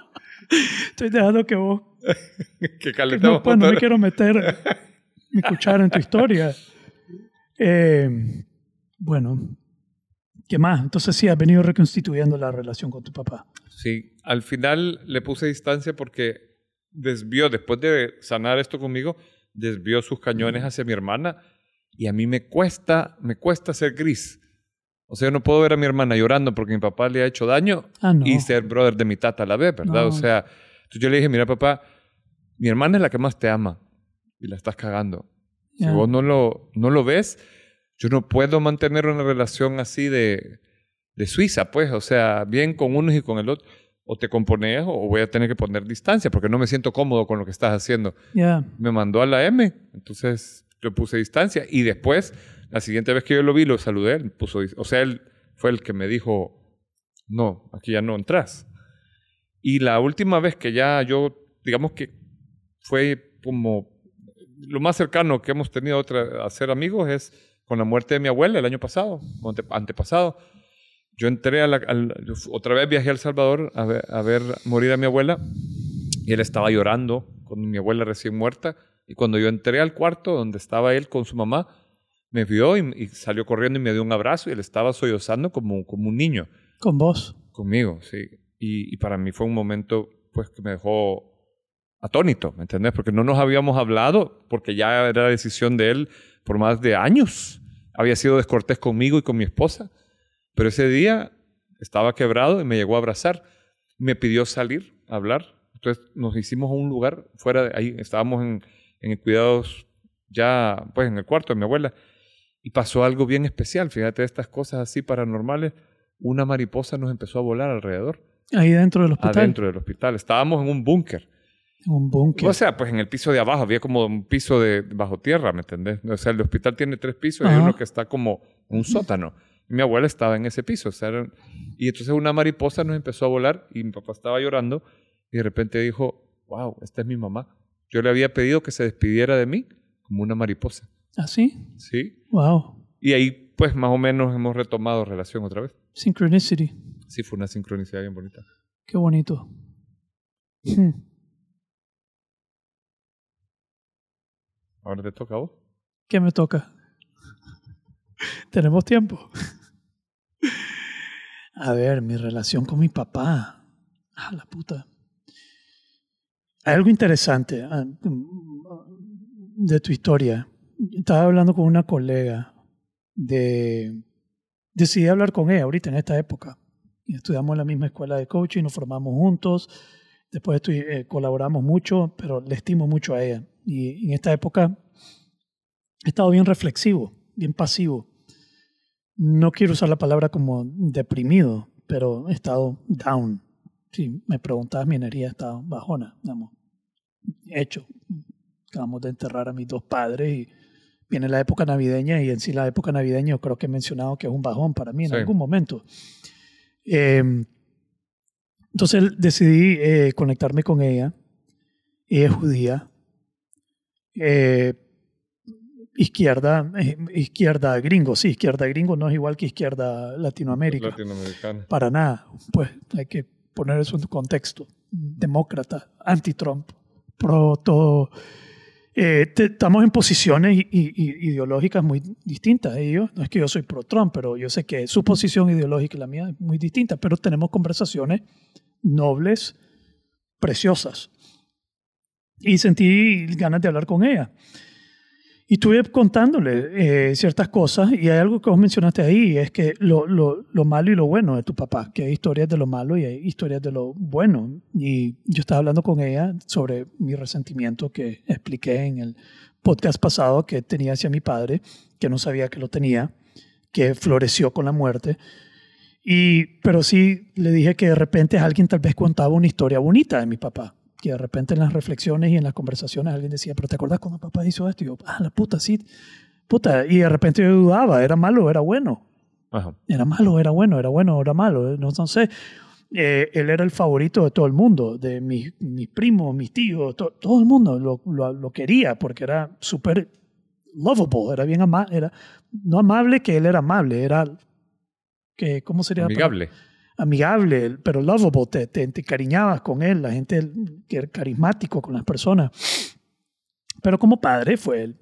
Estoy dejando que vos... que No, calentamos pues no me quiero meter mi cuchara en tu historia. Eh, bueno, ¿qué más? Entonces sí, has venido reconstituyendo la relación con tu papá. Sí, al final le puse distancia porque desvió, después de sanar esto conmigo, desvió sus cañones hacia mi hermana y a mí me cuesta, me cuesta ser gris. O sea, yo no puedo ver a mi hermana llorando porque mi papá le ha hecho daño Ah, no. y ser brother de mi tata a la vez, ¿verdad? No. O sea, entonces yo le dije, mira papá, mi hermana es la que más te ama y la estás cagando. Si Ya. vos no lo, no lo ves, yo no puedo mantener una relación así de, de Suiza, pues, o sea, bien con unos y con el otro. O te compones o voy a tener que poner distancia porque no me siento cómodo con lo que estás haciendo. Ya. Me mandó a la M, entonces le puse distancia y después, la siguiente vez que yo lo vi, lo saludé, él puso, o sea, él fue el que me dijo, no, aquí ya no entras. Y la última vez que ya yo, digamos que fue como lo más cercano que hemos tenido otra, a ser amigos es con la muerte de mi abuela el año pasado, antepasado. Yo entré a la, otra vez viajé a El Salvador a ver morir a mi abuela y él estaba llorando con mi abuela recién muerta. Y cuando yo entré al cuarto donde estaba él con su mamá, me vio y, y salió corriendo y me dio un abrazo y él estaba sollozando como, como un niño Con vos. conmigo, sí. Y, y para mí fue un momento pues que me dejó atónito, ¿me entendés? Porque no nos habíamos hablado, porque ya era decisión de él por más de años. Había sido descortés conmigo y con mi esposa. Pero ese día estaba quebrado y me llegó a abrazar. Me pidió salir a hablar. Entonces nos hicimos a un lugar fuera de ahí. Estábamos en, en cuidados ya, pues en el cuarto de mi abuela. Y pasó algo bien especial. Fíjate, estas cosas así paranormales. Una mariposa nos empezó a volar alrededor, Ahí dentro del hospital. adentro del hospital. Estábamos en un búnker. Un búnker. O sea, pues en el piso de abajo había como un piso de bajo tierra, ¿me entendés? O sea, el hospital tiene tres pisos y hay uno que está como un sótano. Y mi abuela estaba en ese piso. O sea, era- y entonces una mariposa nos empezó a volar y mi papá estaba llorando y de repente dijo, wow, esta es mi mamá. Yo le había pedido que se despidiera de mí como una mariposa. ¿Así? ¿Sí? Wow. Y ahí, pues, más o menos hemos retomado relación otra vez. Synchronicity. Sí, fue una sincronicidad bien bonita. Qué bonito. Hmm. Ahora te toca a vos. ¿Qué me toca? Tenemos tiempo. A ver, mi relación con mi papá. Ah, la puta. Hay algo interesante ah, de tu historia. Estaba hablando con una colega de... Decidí hablar con ella ahorita en esta época. Estudiamos en la misma escuela de coaching, nos formamos juntos. Después eh, colaboramos mucho, pero le estimo mucho a ella. Y en esta época he estado bien reflexivo, bien pasivo. No quiero usar la palabra como deprimido, pero he estado down. Si me preguntabas, mi energía ha estado bajona, digamos. Hecho. Acabamos de enterrar a mis dos padres y viene la época navideña y en sí la época navideña yo creo que he mencionado que es un bajón para mí en Sí. algún momento. Eh, entonces decidí eh, conectarme con ella. Ella es judía. Eh, izquierda, eh, izquierda gringo, sí, izquierda gringo no es igual que izquierda Latinoamérica. Latinoamericana. Para nada. Pues hay que poner eso en contexto. Demócrata, anti-Trump, pro todo. Eh, te- estamos en posiciones i- i- ideológicas muy distintas. Ellos, no es que yo soy pro-Trump, pero yo sé que su posición ideológica y la mía es muy distinta, pero tenemos conversaciones nobles, preciosas. Y sentí ganas de hablar con ella. Y estuve contándole eh, ciertas cosas y hay algo que vos mencionaste ahí, es que lo, lo, lo malo y lo bueno de tu papá, que hay historias de lo malo y hay historias de lo bueno. Y yo estaba hablando con ella sobre mi resentimiento que expliqué en el podcast pasado que tenía hacia mi padre, que no sabía que lo tenía, que floreció con la muerte. Y, pero sí le dije que de repente alguien tal vez contaba una historia bonita de mi papá que de repente en las reflexiones y en las conversaciones alguien decía, pero ¿te acuerdas cuando papá hizo esto? Y yo, ah, la puta, sí, puta. Y de repente yo dudaba, ¿era malo o era bueno? Ajá. ¿Era malo era bueno? ¿Era bueno o era malo? No, no sé. Eh, él era el favorito de todo el mundo, de mis, mis primos, mis tíos, to- todo el mundo lo, lo, lo quería porque era súper lovable, era bien amable, era no amable que él era amable, era que, ¿cómo sería? palabra? Amigable. pero lovable, te, te, te encariñabas con él, la gente que era carismático con las personas. Pero como padre fue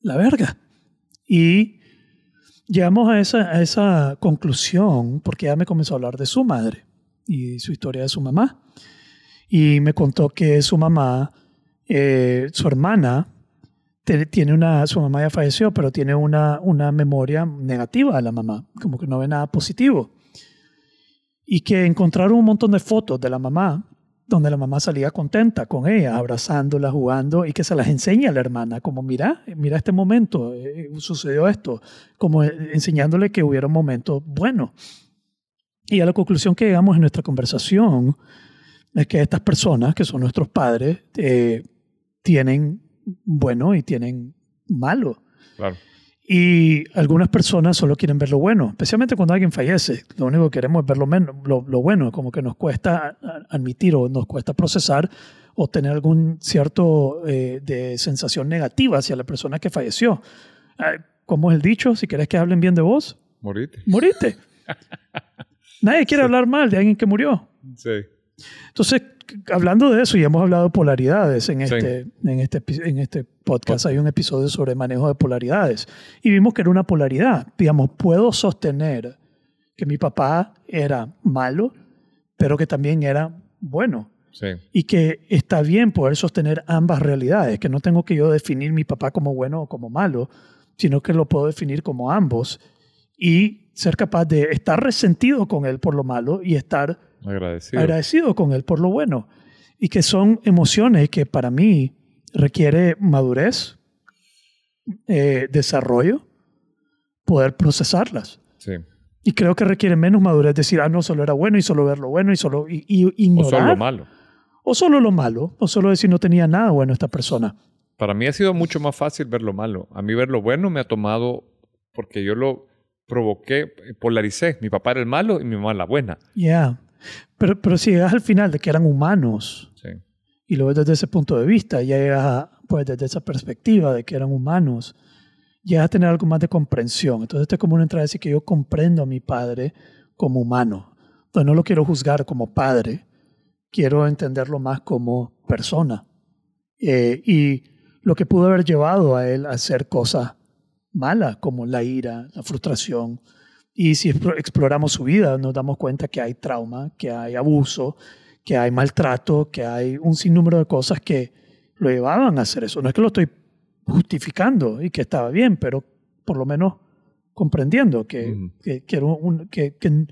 la verga. Y llegamos a esa, a esa conclusión porque ella me comenzó a hablar de su madre y su historia de su mamá. Y me contó que su mamá, eh, su hermana, tiene una, su mamá ya falleció, pero tiene una, una memoria negativa de la mamá, como que no ve nada positivo y que encontraron un montón de fotos de la mamá donde la mamá salía contenta con ella, abrazándola, jugando y que se las enseña a la hermana, como mira, mira este momento, eh, sucedió esto, como eh, enseñándole que hubiera un momento bueno. Y a la conclusión que llegamos en nuestra conversación es que estas personas, que son nuestros padres, eh, tienen bueno y tienen malo. Claro. Y algunas personas solo quieren ver lo bueno, especialmente cuando alguien fallece. Lo único que queremos es ver lo, menos, lo, lo bueno, como que nos cuesta admitir o nos cuesta procesar o tener algún cierto eh, de sensación negativa hacia la persona que falleció. Eh, como es el dicho, si quieres que hablen bien de vos, Morite. morite. Nadie quiere hablar mal de alguien que murió. Sí. Entonces, hablando de eso, y hemos hablado de polaridades en Sí. este, en este, en este podcast, hay un episodio sobre manejo de polaridades. Y vimos que era una polaridad. Digamos, puedo sostener que mi papá era malo, pero que también era bueno. Sí. Y que está bien poder sostener ambas realidades, que no tengo que yo definir mi papá como bueno o como malo, sino que lo puedo definir como ambos y ser capaz de estar resentido con él por lo malo y estar Agradecido. agradecido con él por lo bueno. Y que son emociones que para mí requiere madurez, eh, desarrollo, poder procesarlas. Sí. Y creo que requiere menos madurez decir, ah, no, solo era bueno y solo ver lo bueno y solo y, y O ignorar. solo malo. O solo lo malo, o solo decir no tenía nada bueno esta persona. Para mí ha sido mucho más fácil ver lo malo. A mí ver lo bueno me ha tomado porque yo lo provoqué, polaricé. Mi papá era el malo y mi mamá la buena. Ya. Pero, pero si llegas al final de que eran humanos Sí. y lo ves desde ese punto de vista, ya llegas a, pues desde esa perspectiva de que eran humanos, llegas a tener algo más de comprensión. Entonces, esto es como una entrada a decir que yo comprendo a mi padre como humano. Entonces, no lo quiero juzgar como padre, quiero entenderlo más como persona. Eh, y lo que pudo haber llevado a él a hacer cosas malas, como la ira, la frustración. Y si explo- exploramos su vida, nos damos cuenta que hay trauma, que hay abuso, que hay maltrato, que hay un sinnúmero de cosas que lo llevaban a hacer eso. No es que lo estoy justificando y que estaba bien, pero por lo menos comprendiendo que, Ujú. que, que un- que- que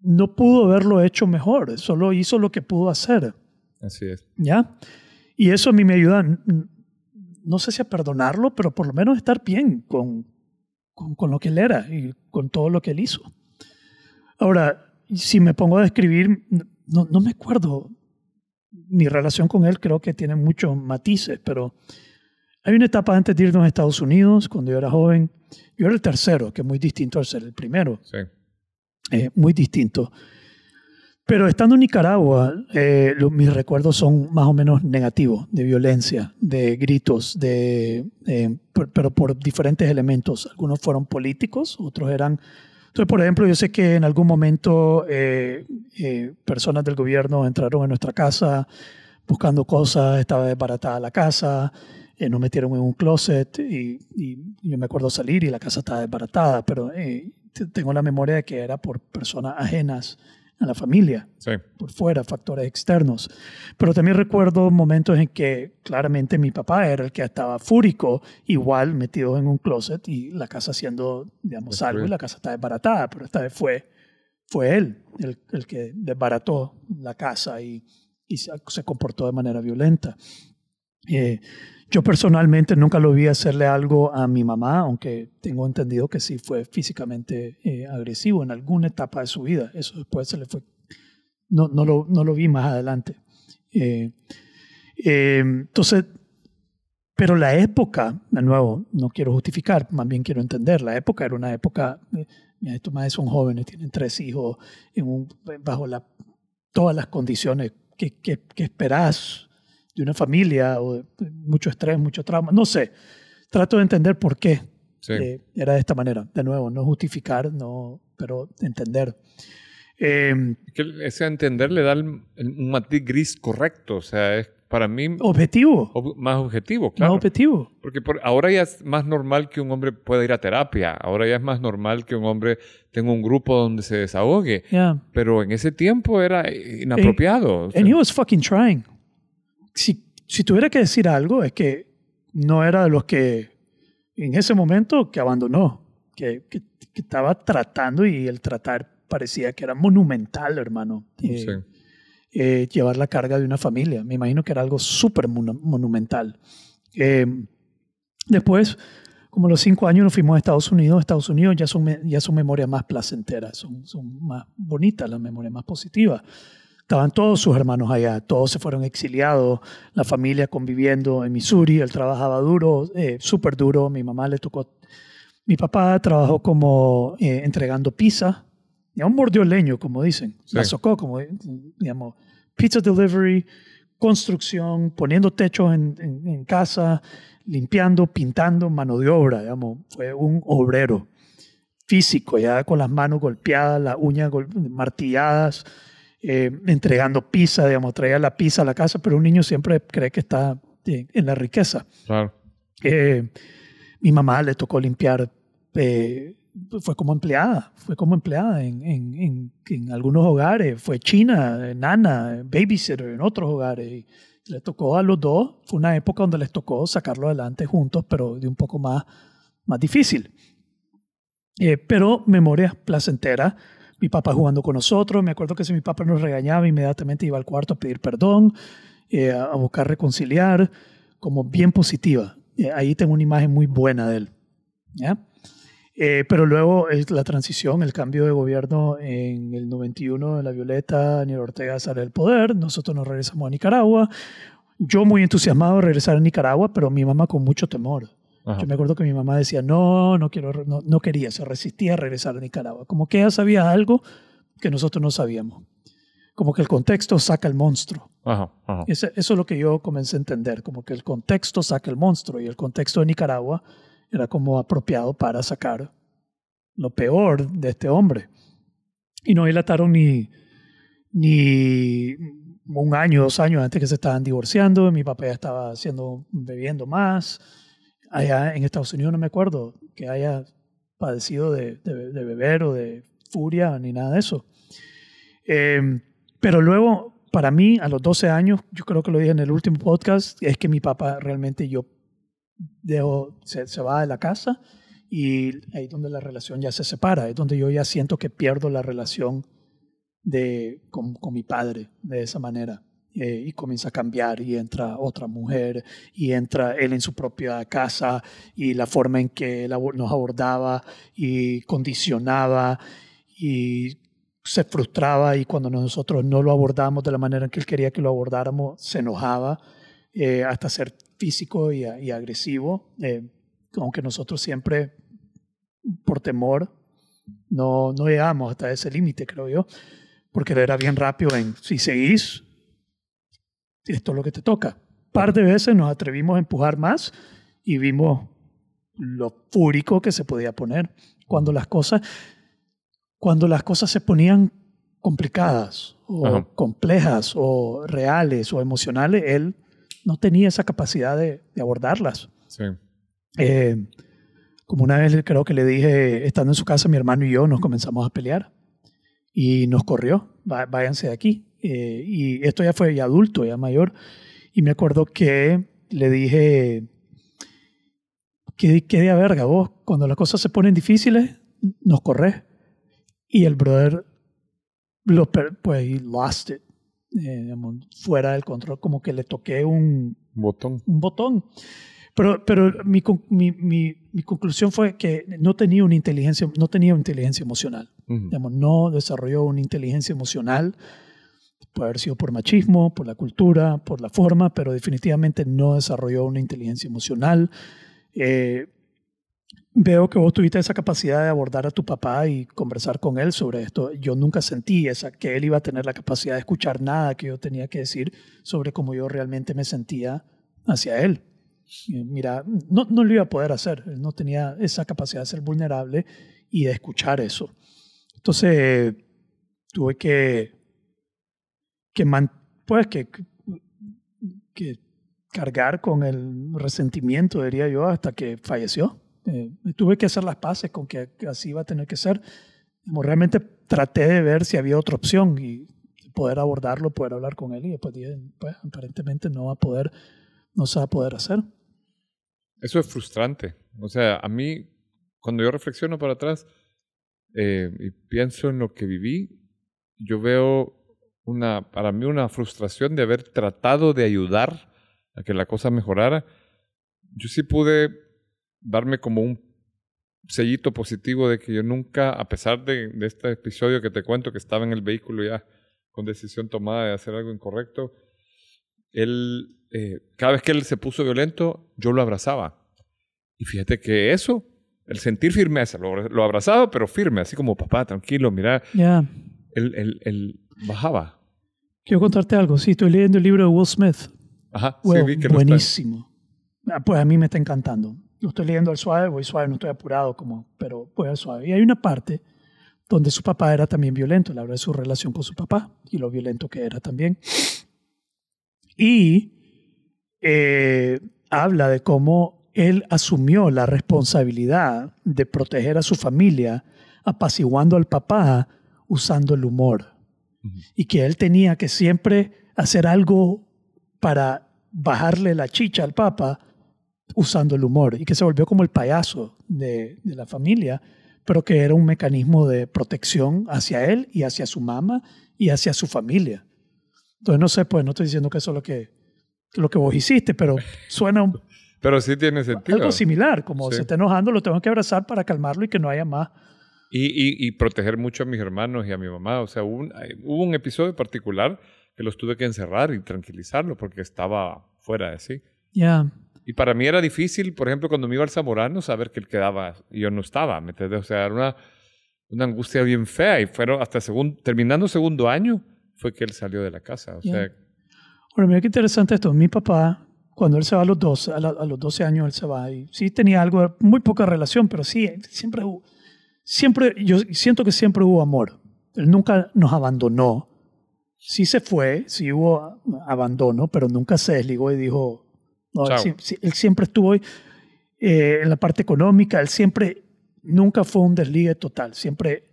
no pudo haberlo hecho mejor, solo hizo lo que pudo hacer. Así es. ¿Ya? Y eso a mí me ayuda, no sé si a perdonarlo, pero por lo menos estar bien con, con, con lo que él era y con todo lo que él hizo. Ahora, si me pongo a describir, no, no me acuerdo, mi relación con él creo que tiene muchos matices, pero hay una etapa antes de irnos a Estados Unidos, cuando yo era joven, yo era el tercero, que es muy distinto al ser el primero Sí. eh, muy distinto. Pero estando en Nicaragua, eh, mis recuerdos son más o menos negativos, de violencia, de gritos, de, eh, per- pero por diferentes elementos. Algunos fueron políticos, otros eran... Entonces, por ejemplo, yo sé que en algún momento eh, eh, personas del gobierno entraron en nuestra casa buscando cosas, estaba desbaratada la casa, eh, nos metieron en un closet y, y yo me acuerdo salir y la casa estaba desbaratada, pero eh, tengo la memoria de que era por personas ajenas a la familia, Sí. por fuera, factores externos. Pero también recuerdo momentos en que claramente mi papá era el que estaba fúrico, igual metido en un closet y la casa haciendo, digamos, algo y la casa está desbaratada, pero esta vez fue, fue él el, el que desbarató la casa y, y se, se comportó de manera violenta. Eh, yo personalmente nunca lo vi hacerle algo a mi mamá, aunque tengo entendido que sí fue físicamente eh, agresivo en alguna etapa de su vida. Eso después se le fue. No, no, lo, no lo vi más adelante. Eh, eh, entonces, pero la época, de nuevo, no quiero justificar, más bien quiero entender. La época era una época. mira, estos más son jóvenes, tienen tres hijos, en bajo todas las condiciones que, que, que esperás de una familia o de mucho estrés, mucho trauma, no sé. Trato de entender por qué Sí. eh, era de esta manera. De nuevo, no justificar, no, pero entender. Eh, Que ese entender le da el- un matiz gris correcto. O sea, es para mí objetivo, ob- más objetivo, más claro. objetivo. Porque por- ahora ya es más normal que un hombre pueda ir a terapia. Ahora ya es más normal que un hombre tenga un grupo donde se desahogue. Yeah. Pero en ese tiempo era inapropiado. O sea, And he was fucking trying. Si, si tuviera que decir algo, es que no era de los que en ese momento que abandonó, que, que, que estaba tratando y el tratar parecía que era monumental, hermano. Eh, sí. eh, llevar la carga de una familia. Me imagino que era algo súper monumental. Eh, después, como los cinco años nos fuimos a Estados Unidos. Estados Unidos ya son, ya son memorias más placenteras, son, son más bonitas, las memorias más positivas. Estaban todos sus hermanos allá, todos se fueron exiliados, la familia conviviendo en Missouri, él trabajaba duro, eh, súper duro, mi mamá le tocó, mi papá trabajó como eh, entregando pizza, ya un mordió leño, como dicen, Sí. la socó, como digamos, pizza delivery, construcción, poniendo techos en, en- en casa, limpiando, pintando, mano de obra, digamos, fue un obrero físico, ya con las manos golpeadas, las uñas martilladas, eh, entregando pizza, digamos, traía la pizza a la casa, pero un niño siempre cree que está en la riqueza. Claro. Eh, mi mamá le tocó limpiar, eh, fue como empleada, fue como empleada en, en, en, en algunos hogares, fue china, nana, babysitter en otros hogares. Y le tocó a los dos, fue una época donde les tocó sacarlo adelante juntos, pero de un poco más, más difícil. Eh, pero memorias placenteras. Mi papá jugando con nosotros. Me acuerdo que si mi papá nos regañaba, inmediatamente iba al cuarto a pedir perdón, eh, a buscar reconciliar, como bien positiva. Eh, ahí tengo una imagen muy buena de él. Eh, pero luego la transición, el cambio de gobierno en el 91, la Violeta, Daniel Ortega sale del poder, nosotros nos regresamos a Nicaragua. Yo muy entusiasmado de regresar a Nicaragua, pero mi mamá con mucho temor. Ajá. Yo me acuerdo que mi mamá decía, no, no quiero, no, no quería, se resistía a regresar a Nicaragua. Como que ella sabía algo que nosotros no sabíamos. Como que el contexto saca el monstruo. Ajá, ajá. Ese- eso es lo que yo comencé a entender, como que el contexto saca el monstruo y el contexto de Nicaragua era como apropiado para sacar lo peor de este hombre. Y no dilataron ni, ni un año, dos años antes que se estaban divorciando. Mi papá ya estaba haciendo, bebiendo más. Allá en Estados Unidos no me acuerdo que haya padecido de, de- de beber o de furia ni nada de eso. Eh, pero luego, para mí, a los 12 años, yo creo que lo dije en el último podcast, es que mi papá realmente yo dejo, se, se va de la casa y ahí es donde la relación ya se separa, es donde yo ya siento que pierdo la relación de, con, con mi padre de esa manera. Eh, y comienza a cambiar y entra otra mujer y entra él en su propia casa y la forma en que él nos abordaba y condicionaba y se frustraba y cuando nosotros no lo abordamos de la manera en que él quería que lo abordáramos, se enojaba eh, hasta ser físico y, y agresivo, eh, aunque nosotros siempre, por temor, no, no llegamos hasta ese límite, creo yo, porque él era bien rápido en, si seguís, esto es lo que te toca. Un par de veces nos atrevimos a empujar más y vimos lo fúrico que se podía poner cuando las cosas cuando las cosas se ponían complicadas o Ajá. complejas o reales o emocionales, él no tenía esa capacidad de, de abordarlas. Sí. Eh, como una vez creo que le dije, estando en su casa, mi hermano y yo nos comenzamos a pelear y nos corrió, "Va- váyanse de aquí. Eh, y esto ya fue ya adulto, ya mayor. Y me acuerdo que le dije, ¿qué, qué de verga vos? Cuando las cosas se ponen difíciles, nos corres. Y el brother, lo, pues, he lost it. eh, digamos, fuera del control, como que le toqué un, Botón. un botón. Pero, pero mi, mi, mi, mi conclusión fue que no tenía una inteligencia, no tenía una inteligencia emocional. Ujú. Digamos, no desarrolló una inteligencia emocional. Puede haber sido por machismo, por la cultura, por la forma, pero definitivamente no desarrolló una inteligencia emocional. Eh, veo que vos tuviste esa capacidad de abordar a tu papá y conversar con él sobre esto. Yo nunca sentí esa, que él iba a tener la capacidad de escuchar nada que yo tenía que decir sobre cómo yo realmente me sentía hacia él. Eh, Mira, no, no lo iba a poder hacer. Él no tenía esa capacidad de ser vulnerable y de escuchar eso. Entonces, eh, tuve que, que, man- pues, que, que cargar con el resentimiento, diría yo, hasta que falleció. Eh, tuve que hacer las paces con que así iba a tener que ser. Como realmente traté de ver si había otra opción y poder abordarlo, poder hablar con él y después dije, pues aparentemente no va a poder, no se va a poder hacer. Eso es frustrante. O sea, a mí, cuando yo reflexiono para atrás eh, y pienso en lo que viví, yo veo una, para mí una frustración de haber tratado de ayudar a que la cosa mejorara. Yo sí pude darme como un sellito positivo de que yo nunca, a pesar de, de este episodio que te cuento, que estaba en el vehículo ya con decisión tomada de hacer algo incorrecto, él, eh, cada vez que él se puso violento, yo lo abrazaba. Y fíjate que eso, el sentir firmeza, lo, lo abrazaba, pero firme, así como, papá, tranquilo, mira, Ya. él, él, él bajaba. Quiero contarte algo. Sí, estoy leyendo el libro de Will Smith. Ajá, sí, vi que buenísimo. Ah, Pues a mí me está encantando. Lo estoy leyendo al suave, voy suave, no estoy apurado, como, pero voy al suave. Y hay una parte donde su papá era también violento, él habla de su relación con su papá y lo violento que era también. Y eh, habla de cómo él asumió la responsabilidad de proteger a su familia, apaciguando al papá usando el humor. Y que él tenía que siempre hacer algo para bajarle la chicha al papa usando el humor. Y que se volvió como el payaso de, de la familia, pero que era un mecanismo de protección hacia él y hacia su mamá y hacia su familia. Entonces, no sé, pues no estoy diciendo que eso es lo que, lo que vos hiciste, pero suena un- Pero sí tiene sentido. algo similar, como Sí. se está enojando, lo tengo que abrazar para calmarlo y que no haya más. Y, y, y proteger mucho a mis hermanos y a mi mamá. O sea, hubo un, hay- hubo un episodio particular que los tuve que encerrar y tranquilizarlo porque estaba fuera de sí. Ya, Y para mí era difícil, por ejemplo, cuando me iba al Zamorano, saber que él quedaba y yo no estaba. ¿me entiendes? O sea, era una, una angustia bien fea. Y fueron hasta segun- terminando segundo año fue que él salió de la casa. O Ya. sea, Bueno, mira qué interesante esto. Mi papá, cuando él se va a los 12, a, la- a los 12 años, él se va y sí tenía algo, muy poca relación, pero sí, siempre hubo, siempre, yo siento que siempre hubo amor. Él nunca nos abandonó. Sí se fue, sí hubo abandono, pero nunca se desligó y dijo, no, él, siempre estuvo eh, en la parte económica, él siempre, nunca fue un desligue total, siempre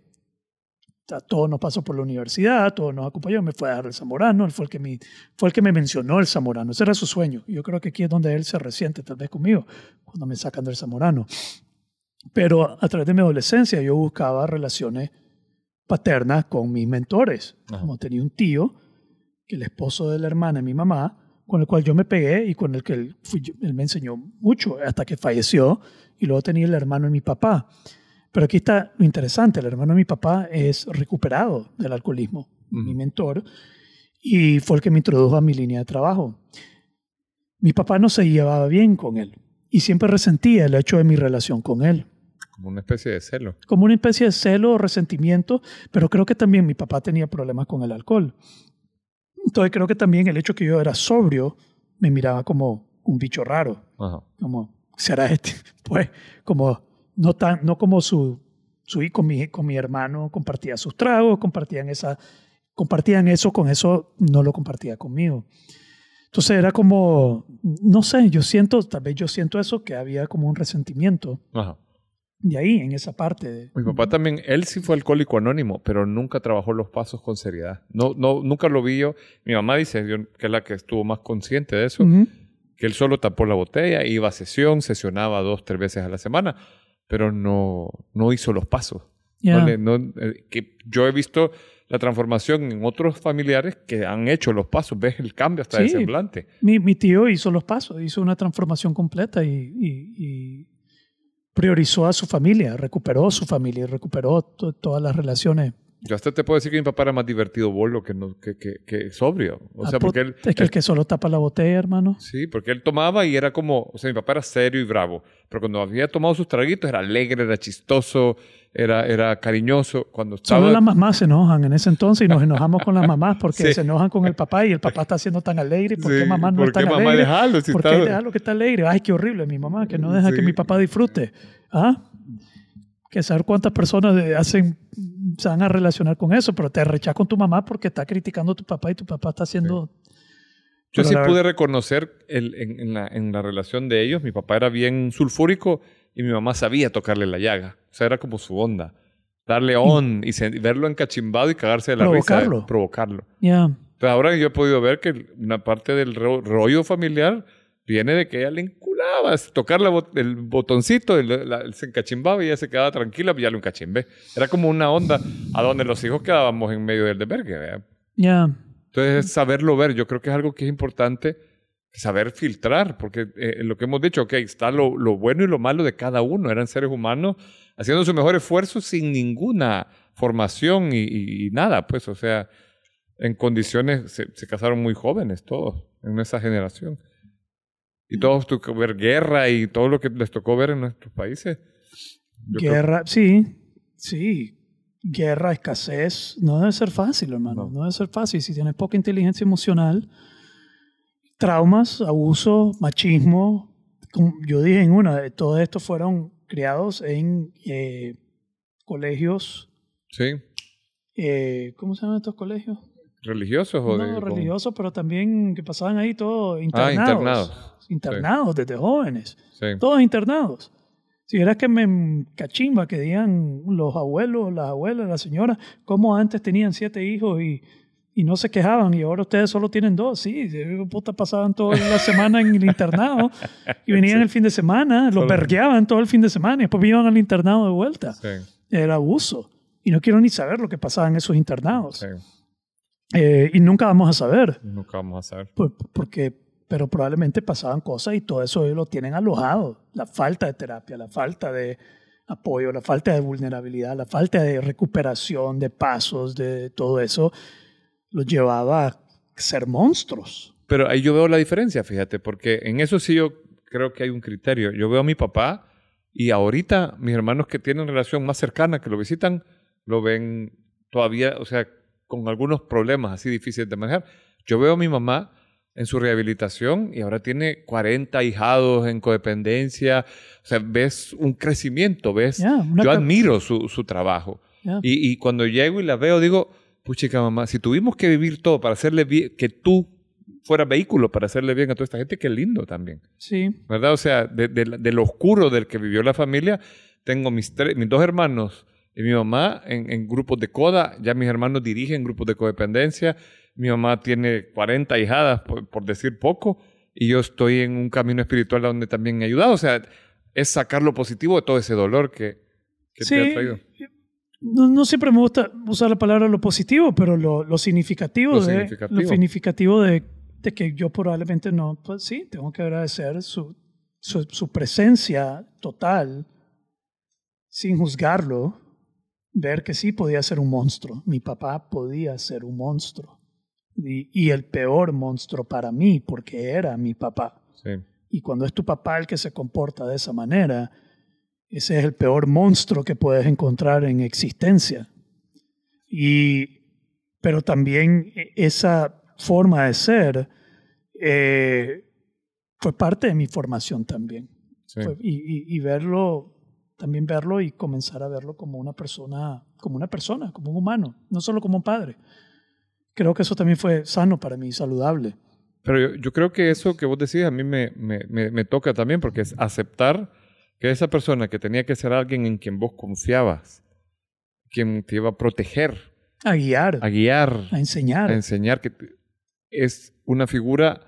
todo nos pasó por la universidad, todo nos acompañó, me fue a dar el Zamorano, él fue el que me, fue el que me mencionó el Zamorano, ese era su sueño. Yo creo que aquí es donde él se resiente tal vez conmigo, cuando me sacan del Zamorano. Pero a través de mi adolescencia yo buscaba relaciones paternas con mis mentores. Ajá. Como tenía un tío, que el esposo de la hermana de mi mamá, con el cual yo me pegué y con el que él, fui él me enseñó mucho hasta que falleció. Y luego tenía el hermano de mi papá. Pero aquí está lo interesante, el hermano de mi papá es recuperado del alcoholismo, mi mentor, y fue el que me introdujo a mi línea de trabajo. Mi papá no se llevaba bien con él y siempre resentía el hecho de mi relación con él como una especie de celo. como una especie de celo o resentimiento, pero creo que también mi papá tenía problemas con el alcohol. Entonces creo que también el hecho que yo era sobrio me miraba como un bicho raro, Ajá. como será este, pues como no tan no como su su hijo con mi con mi hermano compartía sus tragos, compartían esa compartían eso, con eso no lo compartía conmigo. Entonces era como no sé, yo siento, tal vez yo siento eso que había como un resentimiento Ajá. De ahí en esa parte de Mi papá también, él sí fue alcohólico anónimo, pero nunca trabajó los pasos con seriedad. No, no, nunca lo vi yo. Mi mamá dice, que es la que estuvo más consciente de eso, Ujú. que él solo tapó la botella, iba a sesión, sesionaba dos, tres veces a la semana, pero no, no hizo los pasos. Ya. No le- no, eh, que yo he visto la transformación en otros familiares que han hecho los pasos, ves el cambio hasta de Sí. semblante. Mi, mi tío hizo los pasos, hizo una transformación completa y, y- y priorizó a su familia, recuperó su familia recuperó to- todas las relaciones. Yo hasta te puedo decir que mi papá era más divertido bolo que, no, que, que, que sobrio. O Ah, sea, porque él, es que el que solo tapa la botella, hermano. Sí, porque él tomaba y era como, o sea, mi papá era serio y bravo, pero cuando había tomado sus traguitos era alegre, era chistoso, era, era cariñoso. Cuando estaba... Solo las mamás se enojan en ese entonces y nos enojamos con las mamás porque Sí. se enojan con el papá y el papá está siendo tan alegre. ¿Por qué Sí, mamá no ¿por es tan qué mamá alegre? déjalo si ¿Por qué está- déjalo que está alegre? Ay, qué horrible mi mamá que no deja Sí. que mi papá disfrute. ¿Ah? Que saber cuántas personas hacen, se van a relacionar con eso, pero te rechazas con tu mamá porque está criticando a tu papá y tu papá está haciendo... Yo Pero sí pude reconocer el- en, en la, en la relación de ellos, mi papá era bien sulfúrico y mi mamá sabía tocarle la llaga. O sea, era como su onda. Darle on y se- verlo encachimbado y cagarse de la Provocarlo. risa. Provocarlo. Ya. Pero ahora yo he podido ver que una parte del ro- rollo familiar viene de que ella le enculaba, es tocar la bot- el botoncito, el- la- se encachimbaba y ella se quedaba tranquila, ya lo encachimbé. Era como una onda a donde los hijos quedábamos en medio del desvergue. Ya. Entonces, es saberlo ver, yo creo que es algo que es importante saber filtrar, porque eh, lo que hemos dicho, ok, está lo, lo, bueno y lo malo de cada uno, eran seres humanos haciendo su mejor esfuerzo sin ninguna formación y, nada, pues, o sea, en condiciones, se, se, casaron muy jóvenes todos, en esa generación. Y todos tocó ver guerra y todo lo que les tocó ver en nuestros países. guerra, sí, sí. Guerra, escasez, no debe ser fácil, hermano. No. debe ser fácil. Si tienes poca inteligencia emocional, traumas, abuso, machismo. yo dije en una, todos estos fueron criados en eh, colegios. Sí. Eh, ¿Cómo se llaman estos colegios? ¿Religiosos o no, religiosos, pero también que pasaban ahí todos internados. Ah, internados. Internados desde jóvenes. Sí. Todos internados. Si era que me cachimba que digan los abuelos, las abuelas, las señoras, cómo antes tenían siete hijos y, y no se quejaban y ahora ustedes solo tienen dos. Sí, puta, pasaban toda la semana en el internado y venían el fin de semana, los pergueaban todo el fin de semana y después iban al internado de vuelta. Sí. Era abuso. Y no quiero ni saber lo que pasaba en esos internados. Eh, y nunca vamos a saber. Nunca vamos a saber. porque, pero probablemente pasaban cosas y todo eso ellos lo tienen alojado. La falta de terapia, la falta de apoyo, la falta de vulnerabilidad, la falta de recuperación, de pasos, de todo eso, los llevaba a ser monstruos. Pero ahí yo veo la diferencia, fíjate, porque en eso sí yo creo que hay un criterio. Yo veo a mi papá y ahorita mis hermanos que tienen relación más cercana, que lo visitan, lo ven todavía, o sea, con algunos problemas así difíciles de manejar. Yo veo a mi mamá en su rehabilitación y ahora tiene 40 hijados en codependencia. O sea, ves un crecimiento, ves. yo admiro su, su trabajo. Y, y, cuando llego y la veo, digo, puchica mamá, si tuvimos que vivir todo para hacerle bien, que tú fueras vehículo para hacerle bien a toda esta gente, qué lindo también. Sí. ¿Verdad? O sea, de, de, lo oscuro del que vivió la familia, tengo mis, mis dos hermanos y mi mamá en, grupos de coda, ya mis hermanos dirigen grupos de codependencia, mi mamá tiene 40 hijadas, por, decir poco, y yo estoy en un camino espiritual donde también he ayudado. O sea, es sacar lo positivo de todo ese dolor que, que te ha traído. No, siempre me gusta usar la palabra lo positivo, pero lo, significativo, de, significativo. Lo significativo de, de, que yo probablemente no, pues sí, tengo que agradecer su, su, su presencia total sin juzgarlo ver que sí podía ser un monstruo. Mi papá podía ser un monstruo. Y, el peor monstruo para mí, porque era mi papá. Y cuando es tu papá el que se comporta de esa manera, ese es el peor monstruo que puedes encontrar en existencia. Y, pero también e, esa forma de ser eh, fue parte de mi formación también. y, y, verlo también verlo y comenzar a verlo como una persona, como una persona, como un humano, no solo como un padre. Creo que eso también fue sano para mí, saludable. Pero yo, creo que eso que vos decís a mí me, me, me, toca también, porque es aceptar que esa persona que tenía que ser alguien en quien vos confiabas, quien te iba a proteger, a guiar, a guiar, a enseñar, a enseñar que es una figura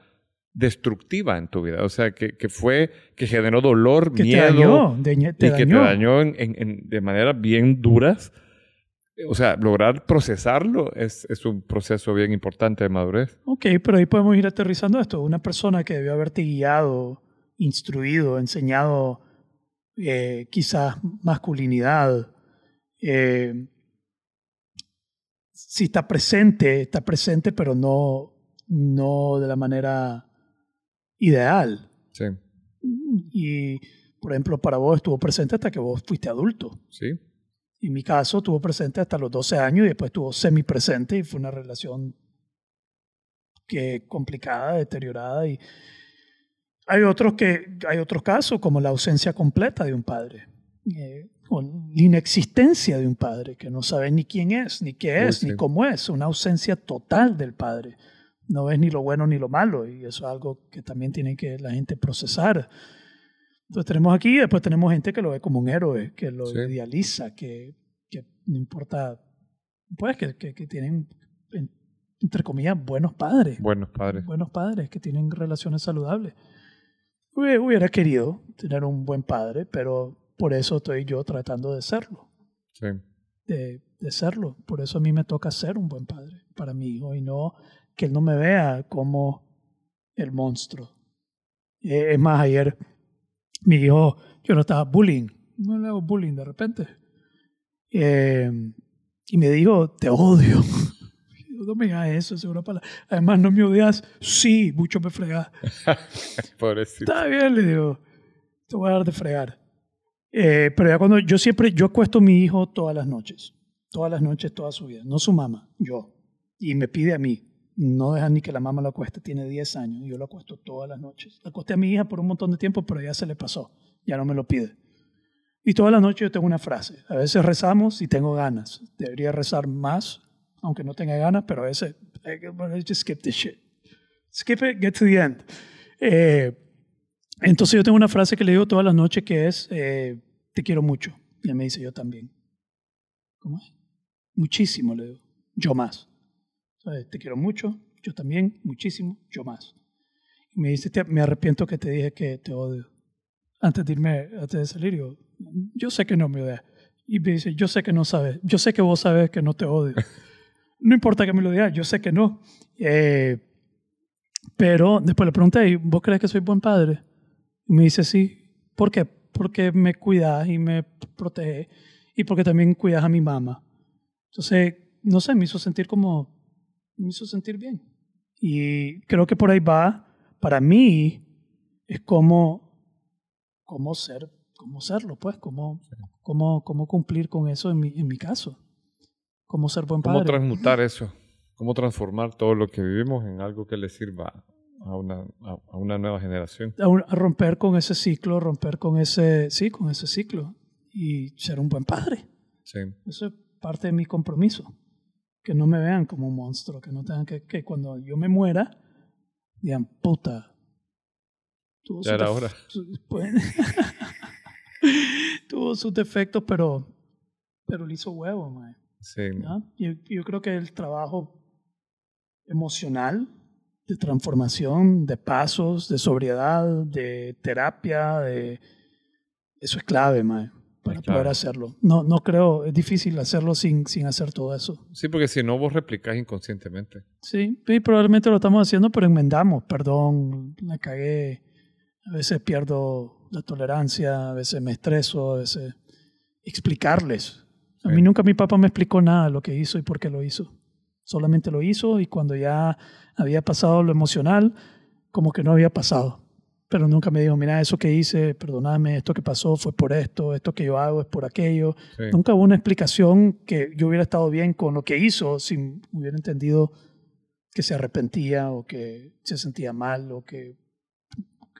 destructiva en tu vida, o sea, que, que fue, que generó dolor, que miedo, te dañó, y que te dañó en, en, de manera bien duras. O sea, lograr procesarlo es, es, un proceso bien importante de madurez. Ok, pero ahí podemos ir aterrizando esto. Una persona que debió haberte guiado, instruido, enseñado eh, quizás masculinidad, eh, si está presente, está presente, pero no, no de la manera ideal. Sí. Y, por ejemplo, para vos estuvo presente hasta que vos fuiste adulto. Sí. En mi caso, estuvo presente hasta los 12 años y después estuvo semipresente y fue una relación que complicada, deteriorada y hay otros que hay otros casos como la ausencia completa de un padre eh, o la inexistencia de un padre que no sabe ni quién es, ni qué es, ni cómo es, una ausencia total del padre no ves ni lo bueno ni lo malo y eso es algo que también tiene que la gente procesar. Entonces tenemos aquí, después tenemos gente que lo ve como un héroe, que lo idealiza, que, que, no importa, pues que, que, tienen, entre comillas, buenos padres. Buenos padres. Buenos padres que tienen relaciones saludables. Hubiera querido tener un buen padre, pero por eso estoy yo tratando de serlo. Sí. De, de serlo. Por eso a mí me toca ser un buen padre para mi hijo y no que él no me vea como el monstruo, Eh, es más, ayer mi hijo, yo no estaba bullying, no le hago bullying de repente. Eh, y me dijo, te odio. No me digas eso, es una palabra. Además, no me odias. Sí, mucho me fregas. Pobrecito. Está bien, le digo. Te voy a dar de fregar. Eh, pero ya cuando yo siempre, yo acuesto a mi hijo todas las noches. Todas las noches, toda su vida. No su mamá, yo. Y me pide a mí. No deja ni que la mamá lo acueste. Tiene 10 años y yo lo acuesto todas las noches. Acosté a mi hija por un montón de tiempo, pero ya se le pasó. Ya no me lo pide. Y todas las noches yo tengo una frase. A veces rezamos y tengo ganas. Debería rezar más, aunque no tenga ganas, pero a veces, bueno, just skip this shit. Skip it, get to the end. Eh, entonces yo tengo una frase que le digo todas las noches que es, eh, te quiero mucho. Y me dice, yo también. ¿Cómo es? Muchísimo, le digo. Yo más. ¿Sabes? Te quiero mucho, yo también, muchísimo, yo más. Y me dice, me arrepiento que te dije que te odio. Antes de irme, antes de salir, yo, yo sé que no me odias. Y me dice, yo sé que no sabes, yo sé que vos sabes que no te odio. No importa que me lo digas, yo sé que no. Eh, pero después le pregunté, ¿vos crees que soy buen padre? Y me dice, sí. ¿Por qué? Porque me cuidas y me proteges y porque también cuidas a mi mamá. Entonces, no sé, me hizo sentir como, me hizo sentir bien. Y creo que por ahí va, para mí, es como, cómo ser, cómo serlo, pues, cómo, cómo, cómo cumplir con eso en mi, en mi caso. Cómo ser buen padre. ¿Cómo transmutar eso? ¿Cómo transformar todo lo que vivimos en algo que le sirva a una, a, una nueva generación? A, un- a romper con ese ciclo, romper con ese, sí, con ese ciclo y ser un buen padre. Sí. Eso es parte de mi compromiso. Que no me vean como un monstruo, que no tengan que, que cuando yo me muera, digan, puta. Tuvo Ya era hora. pues, tuvo sus defectos, pero, pero le hizo huevo, man. Sí. Yo, yo creo que el trabajo emocional, de transformación, de pasos, de sobriedad, de terapia, de eso es clave, mae, para poder hacerlo. No, no creo, es difícil hacerlo sin, sin hacer todo eso. Sí, porque si no, vos replicás inconscientemente. Sí, sí, probablemente lo estamos haciendo, pero enmendamos. Perdón, la cagué. A veces pierdo la tolerancia, a veces me estreso, a veces explicarles. A Sí. mí nunca mi papá me explicó nada de lo que hizo y por qué lo hizo. Solamente lo hizo y cuando ya había pasado lo emocional, como que no había pasado. Pero nunca me dijo, mira, eso que hice, perdóname, esto que pasó fue por esto, esto que yo hago es por aquello. Sí. Nunca hubo una explicación que yo hubiera estado bien con lo que hizo si hubiera entendido que se arrepentía o que se sentía mal o que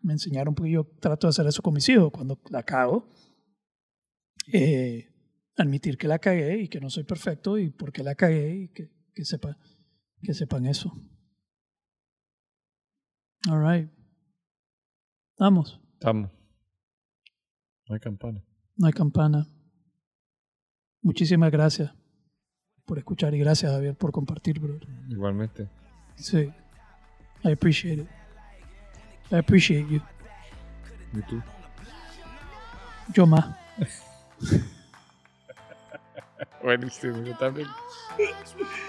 me enseñaron, porque yo trato de hacer eso con mis hijos cuando la cago. Eh, admitir que la cagué y que no soy perfecto y por qué la cagué y que, que, sepa, que sepan eso. All right. Vamos. Estamos. No hay campana. No hay campana. Muchísimas gracias por escuchar y gracias, Javier, por compartir, bro. Igualmente. Sí. I appreciate it. I appreciate you. ¿Y tú? Yo más. Buenísimo, yo también.